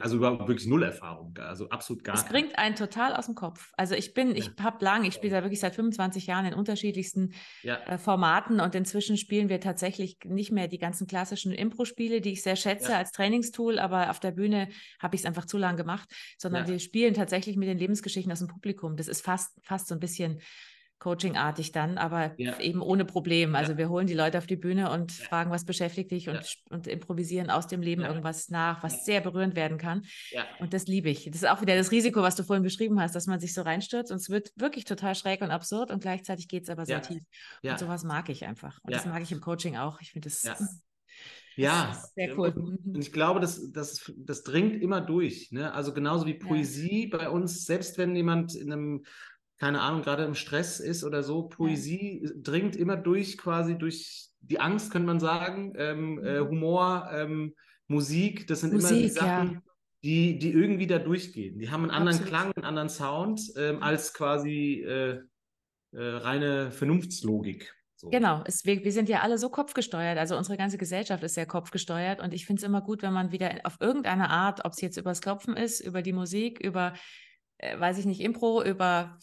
also überhaupt wirklich null Erfahrung, also absolut gar nicht. Es bringt einen total aus dem Kopf. Also ich bin, ich habe lange, ich spiele da wirklich seit 25 Jahren in unterschiedlichsten ja. äh, Formaten und inzwischen spielen wir tatsächlich nicht mehr die ganzen klassischen Impro-Spiele, die ich sehr schätze ja. als Trainingstool, aber auf der Bühne habe ich es einfach zu lange gemacht, sondern wir spielen tatsächlich mit den Lebensgeschichten aus dem Publikum. Das ist fast, fast so ein bisschen Coaching-artig dann, aber ja. eben ohne Problem. Also ja. wir holen die Leute auf die Bühne und ja. fragen, was beschäftigt dich und, und improvisieren aus dem Leben irgendwas nach, was sehr berührend werden kann. Und das liebe ich. Das ist auch wieder das Risiko, was du vorhin beschrieben hast, dass man sich so reinstürzt und es wird wirklich total schräg und absurd und gleichzeitig geht es aber sehr tief. Und sowas mag ich einfach. Und das mag ich im Coaching auch. Ich finde das, ja. (laughs) sehr cool. Und mhm. ich glaube, das, das, das dringt immer durch. Ne? Also genauso wie Poesie bei uns, selbst wenn jemand in einem keine Ahnung, gerade im Stress ist oder so, Poesie ja. dringt immer durch, quasi durch die Angst, könnte man sagen, ähm, äh, mhm. Humor, ähm, Musik, das sind Musik, immer die Sachen, ja. die, die irgendwie da durchgehen. Die haben einen anderen Absolut. Klang, einen anderen Sound ähm, als quasi äh, äh, reine Vernunftslogik. So. Genau, es, wir, wir sind ja alle so kopfgesteuert, also unsere ganze Gesellschaft ist sehr kopfgesteuert und ich finde es immer gut, wenn man wieder auf irgendeine Art, ob es jetzt übers Klopfen ist, über die Musik, über, äh, weiß ich nicht, Impro, über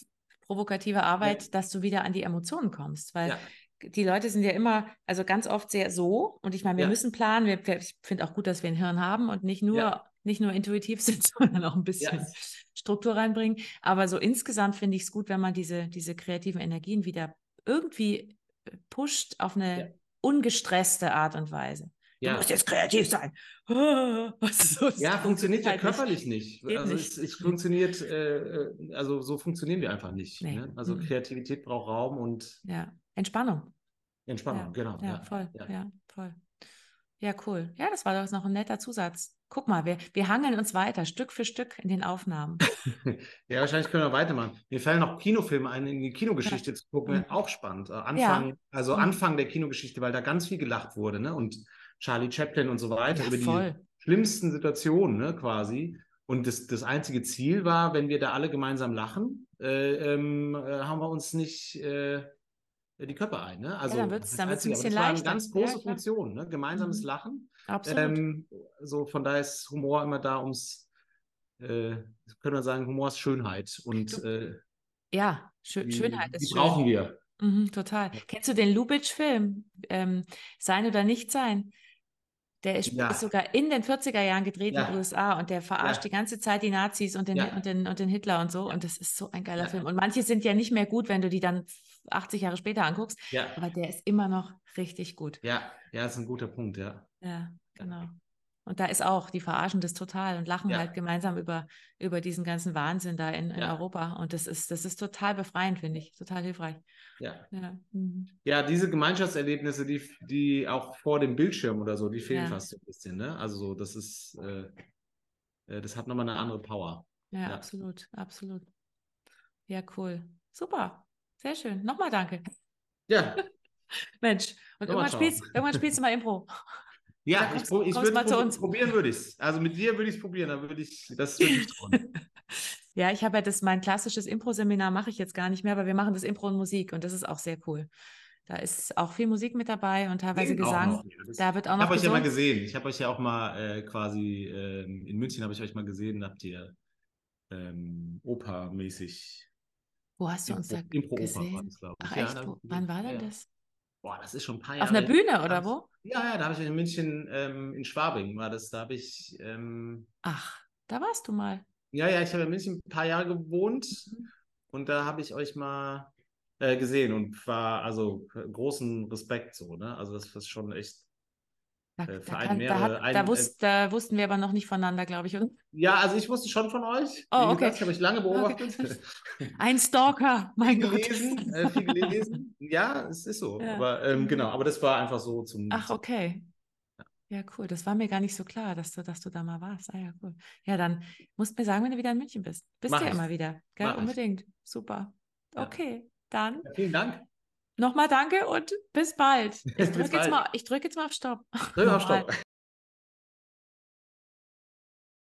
provokative Arbeit, ja. dass du wieder an die Emotionen kommst, weil ja. die Leute sind ja immer, also ganz oft sehr so und ich meine, wir ja. müssen planen, wir, ich finde auch gut, dass wir ein Hirn haben und nicht nur nicht nur intuitiv (laughs) sind, sondern auch ein bisschen. Struktur reinbringen. Aber so insgesamt finde ich es gut, wenn man diese, diese kreativen Energien wieder irgendwie pusht auf eine ungestresste Art und Weise. Du Ja. musst jetzt kreativ sein. (laughs) So, Ja, funktioniert ja halt nicht. körperlich nicht. Also nicht. es, es funktioniert, äh, äh, also so funktionieren wir einfach nicht. Nee. Ne? Also Mhm. Kreativität braucht Raum und Ja, Entspannung. Entspannung, Ja, genau. Ja, voll. Ja. Ja. voll. Ja, cool. Ja, das war doch noch ein netter Zusatz. Guck mal, wir, wir hangeln uns weiter, Stück für Stück in den Aufnahmen. (laughs) Ja, wahrscheinlich können wir weitermachen. Mir fallen noch Kinofilme ein, in die Kinogeschichte zu gucken, Mhm. auch spannend. Äh, Anfang, also Mhm. Anfang der Kinogeschichte, weil da ganz viel gelacht wurde, ne? Und Charlie Chaplin und so weiter Ja, über voll. die schlimmsten Situationen, ne, quasi. Und das, das einzige Ziel war, wenn wir da alle gemeinsam lachen, äh, ähm, äh, haben wir uns nicht äh, die Köpfe ein. Ne? Also, dann das dann wird's ein Einzige, aber bisschen das war eine leichter. ganz Ja, große klar. Funktion, ne? gemeinsames Mhm. Lachen. Absolut. Ähm, so von daher ist Humor immer da, ums, äh, können wir sagen, Humor ist Schönheit und äh, ja, Schö die, Schönheit die ist schön. brauchen wir. Mhm, total. Kennst du den Lubitsch-Film? Ähm, Sein oder nicht sein? Der ist, Ja. ist sogar in den 40er Jahren gedreht in Ja. den USA und der verarscht Ja. die ganze Zeit die Nazis und den, und den, und den Hitler und so. Und das ist so ein geiler. Film. Und manche sind ja nicht mehr gut, wenn du die dann 80 Jahre später anguckst, aber der ist immer noch richtig gut. ja, ja, ist ein guter Punkt, ja. Ja, genau. Und da ist auch, die verarschen das total und lachen Ja. halt gemeinsam über, über diesen ganzen Wahnsinn da in, in Ja. Europa. Und das ist, das ist total befreiend, finde ich. Total hilfreich. Ja. Ja. Mhm. Ja, diese Gemeinschaftserlebnisse, die, die auch vor dem Bildschirm oder so, die fehlen Ja. fast so ein bisschen, ne? Also so, das ist, äh, äh, das hat nochmal eine andere Power. Ja, absolut, absolut. Ja, cool. Super. Sehr schön. Nochmal danke. Ja, (laughs) Mensch. Und irgendwann spielst, irgendwann spielst du mal Impro. Ja, ich, kommst- ich kommst würde probieren würde ich es. Also mit dir würde ich es probieren, da würde ich, das würde ich tun. (laughs) Ja, ich habe ja das, mein klassisches Impro-Seminar mache ich jetzt gar nicht mehr, aber wir machen das Impro und Musik und das ist auch sehr cool. Da ist auch viel Musik mit dabei und teilweise Singen Gesang. Da wird auch Ich noch habe euch ja mal gesehen. Ich habe euch ja auch mal äh, quasi ähm, in München habe ich euch mal gesehen, habt ihr ähm, Oper-mäßig Wo hast du uns da Impro- Impro-Oper war gesehen? das, glaube ich. Ach Ja, echt? Wo, ich wann gesehen. war denn Ja. das? Boah, das ist schon ein paar Jahre. Auf einer Bühne oder wo? Ja, ja, da habe ich in München, ähm, in Schwabing war das. Da habe ich, ähm, Ach, da warst du mal. ja, ja, ich habe in München ein paar Jahre gewohnt Mhm. und da habe ich euch mal äh, gesehen und war also großen Respekt so, ne? Also das ist schon echt. Da, Äh, da, kann, da, hat, ein- da, äh, wusst, da wussten wir aber noch nicht voneinander, glaube ich. oder? Ja, also ich wusste schon von euch. Oh, okay. gesagt, ich habe euch lange beobachtet. (laughs) Ein Stalker, mein viel Gott. gelesen, äh, viel gelesen. Ja, es ist so. Ja. Aber ähm, Mhm. genau, aber das war einfach so zum. Ach, okay. Ja, cool. Das war mir gar nicht so klar, dass du, dass du da mal warst. Ah ja, cool. Ja, dann musst du mir sagen, wenn du wieder in München bist. Bist Mach ja ich. immer wieder. Gell? Mach ich. Unbedingt. Super. Okay, dann Ja, vielen Dank. Nochmal danke und bis bald. (laughs) Ich drücke jetzt, mal, ich drück jetzt mal auf Stopp. Drück auf. Stopp.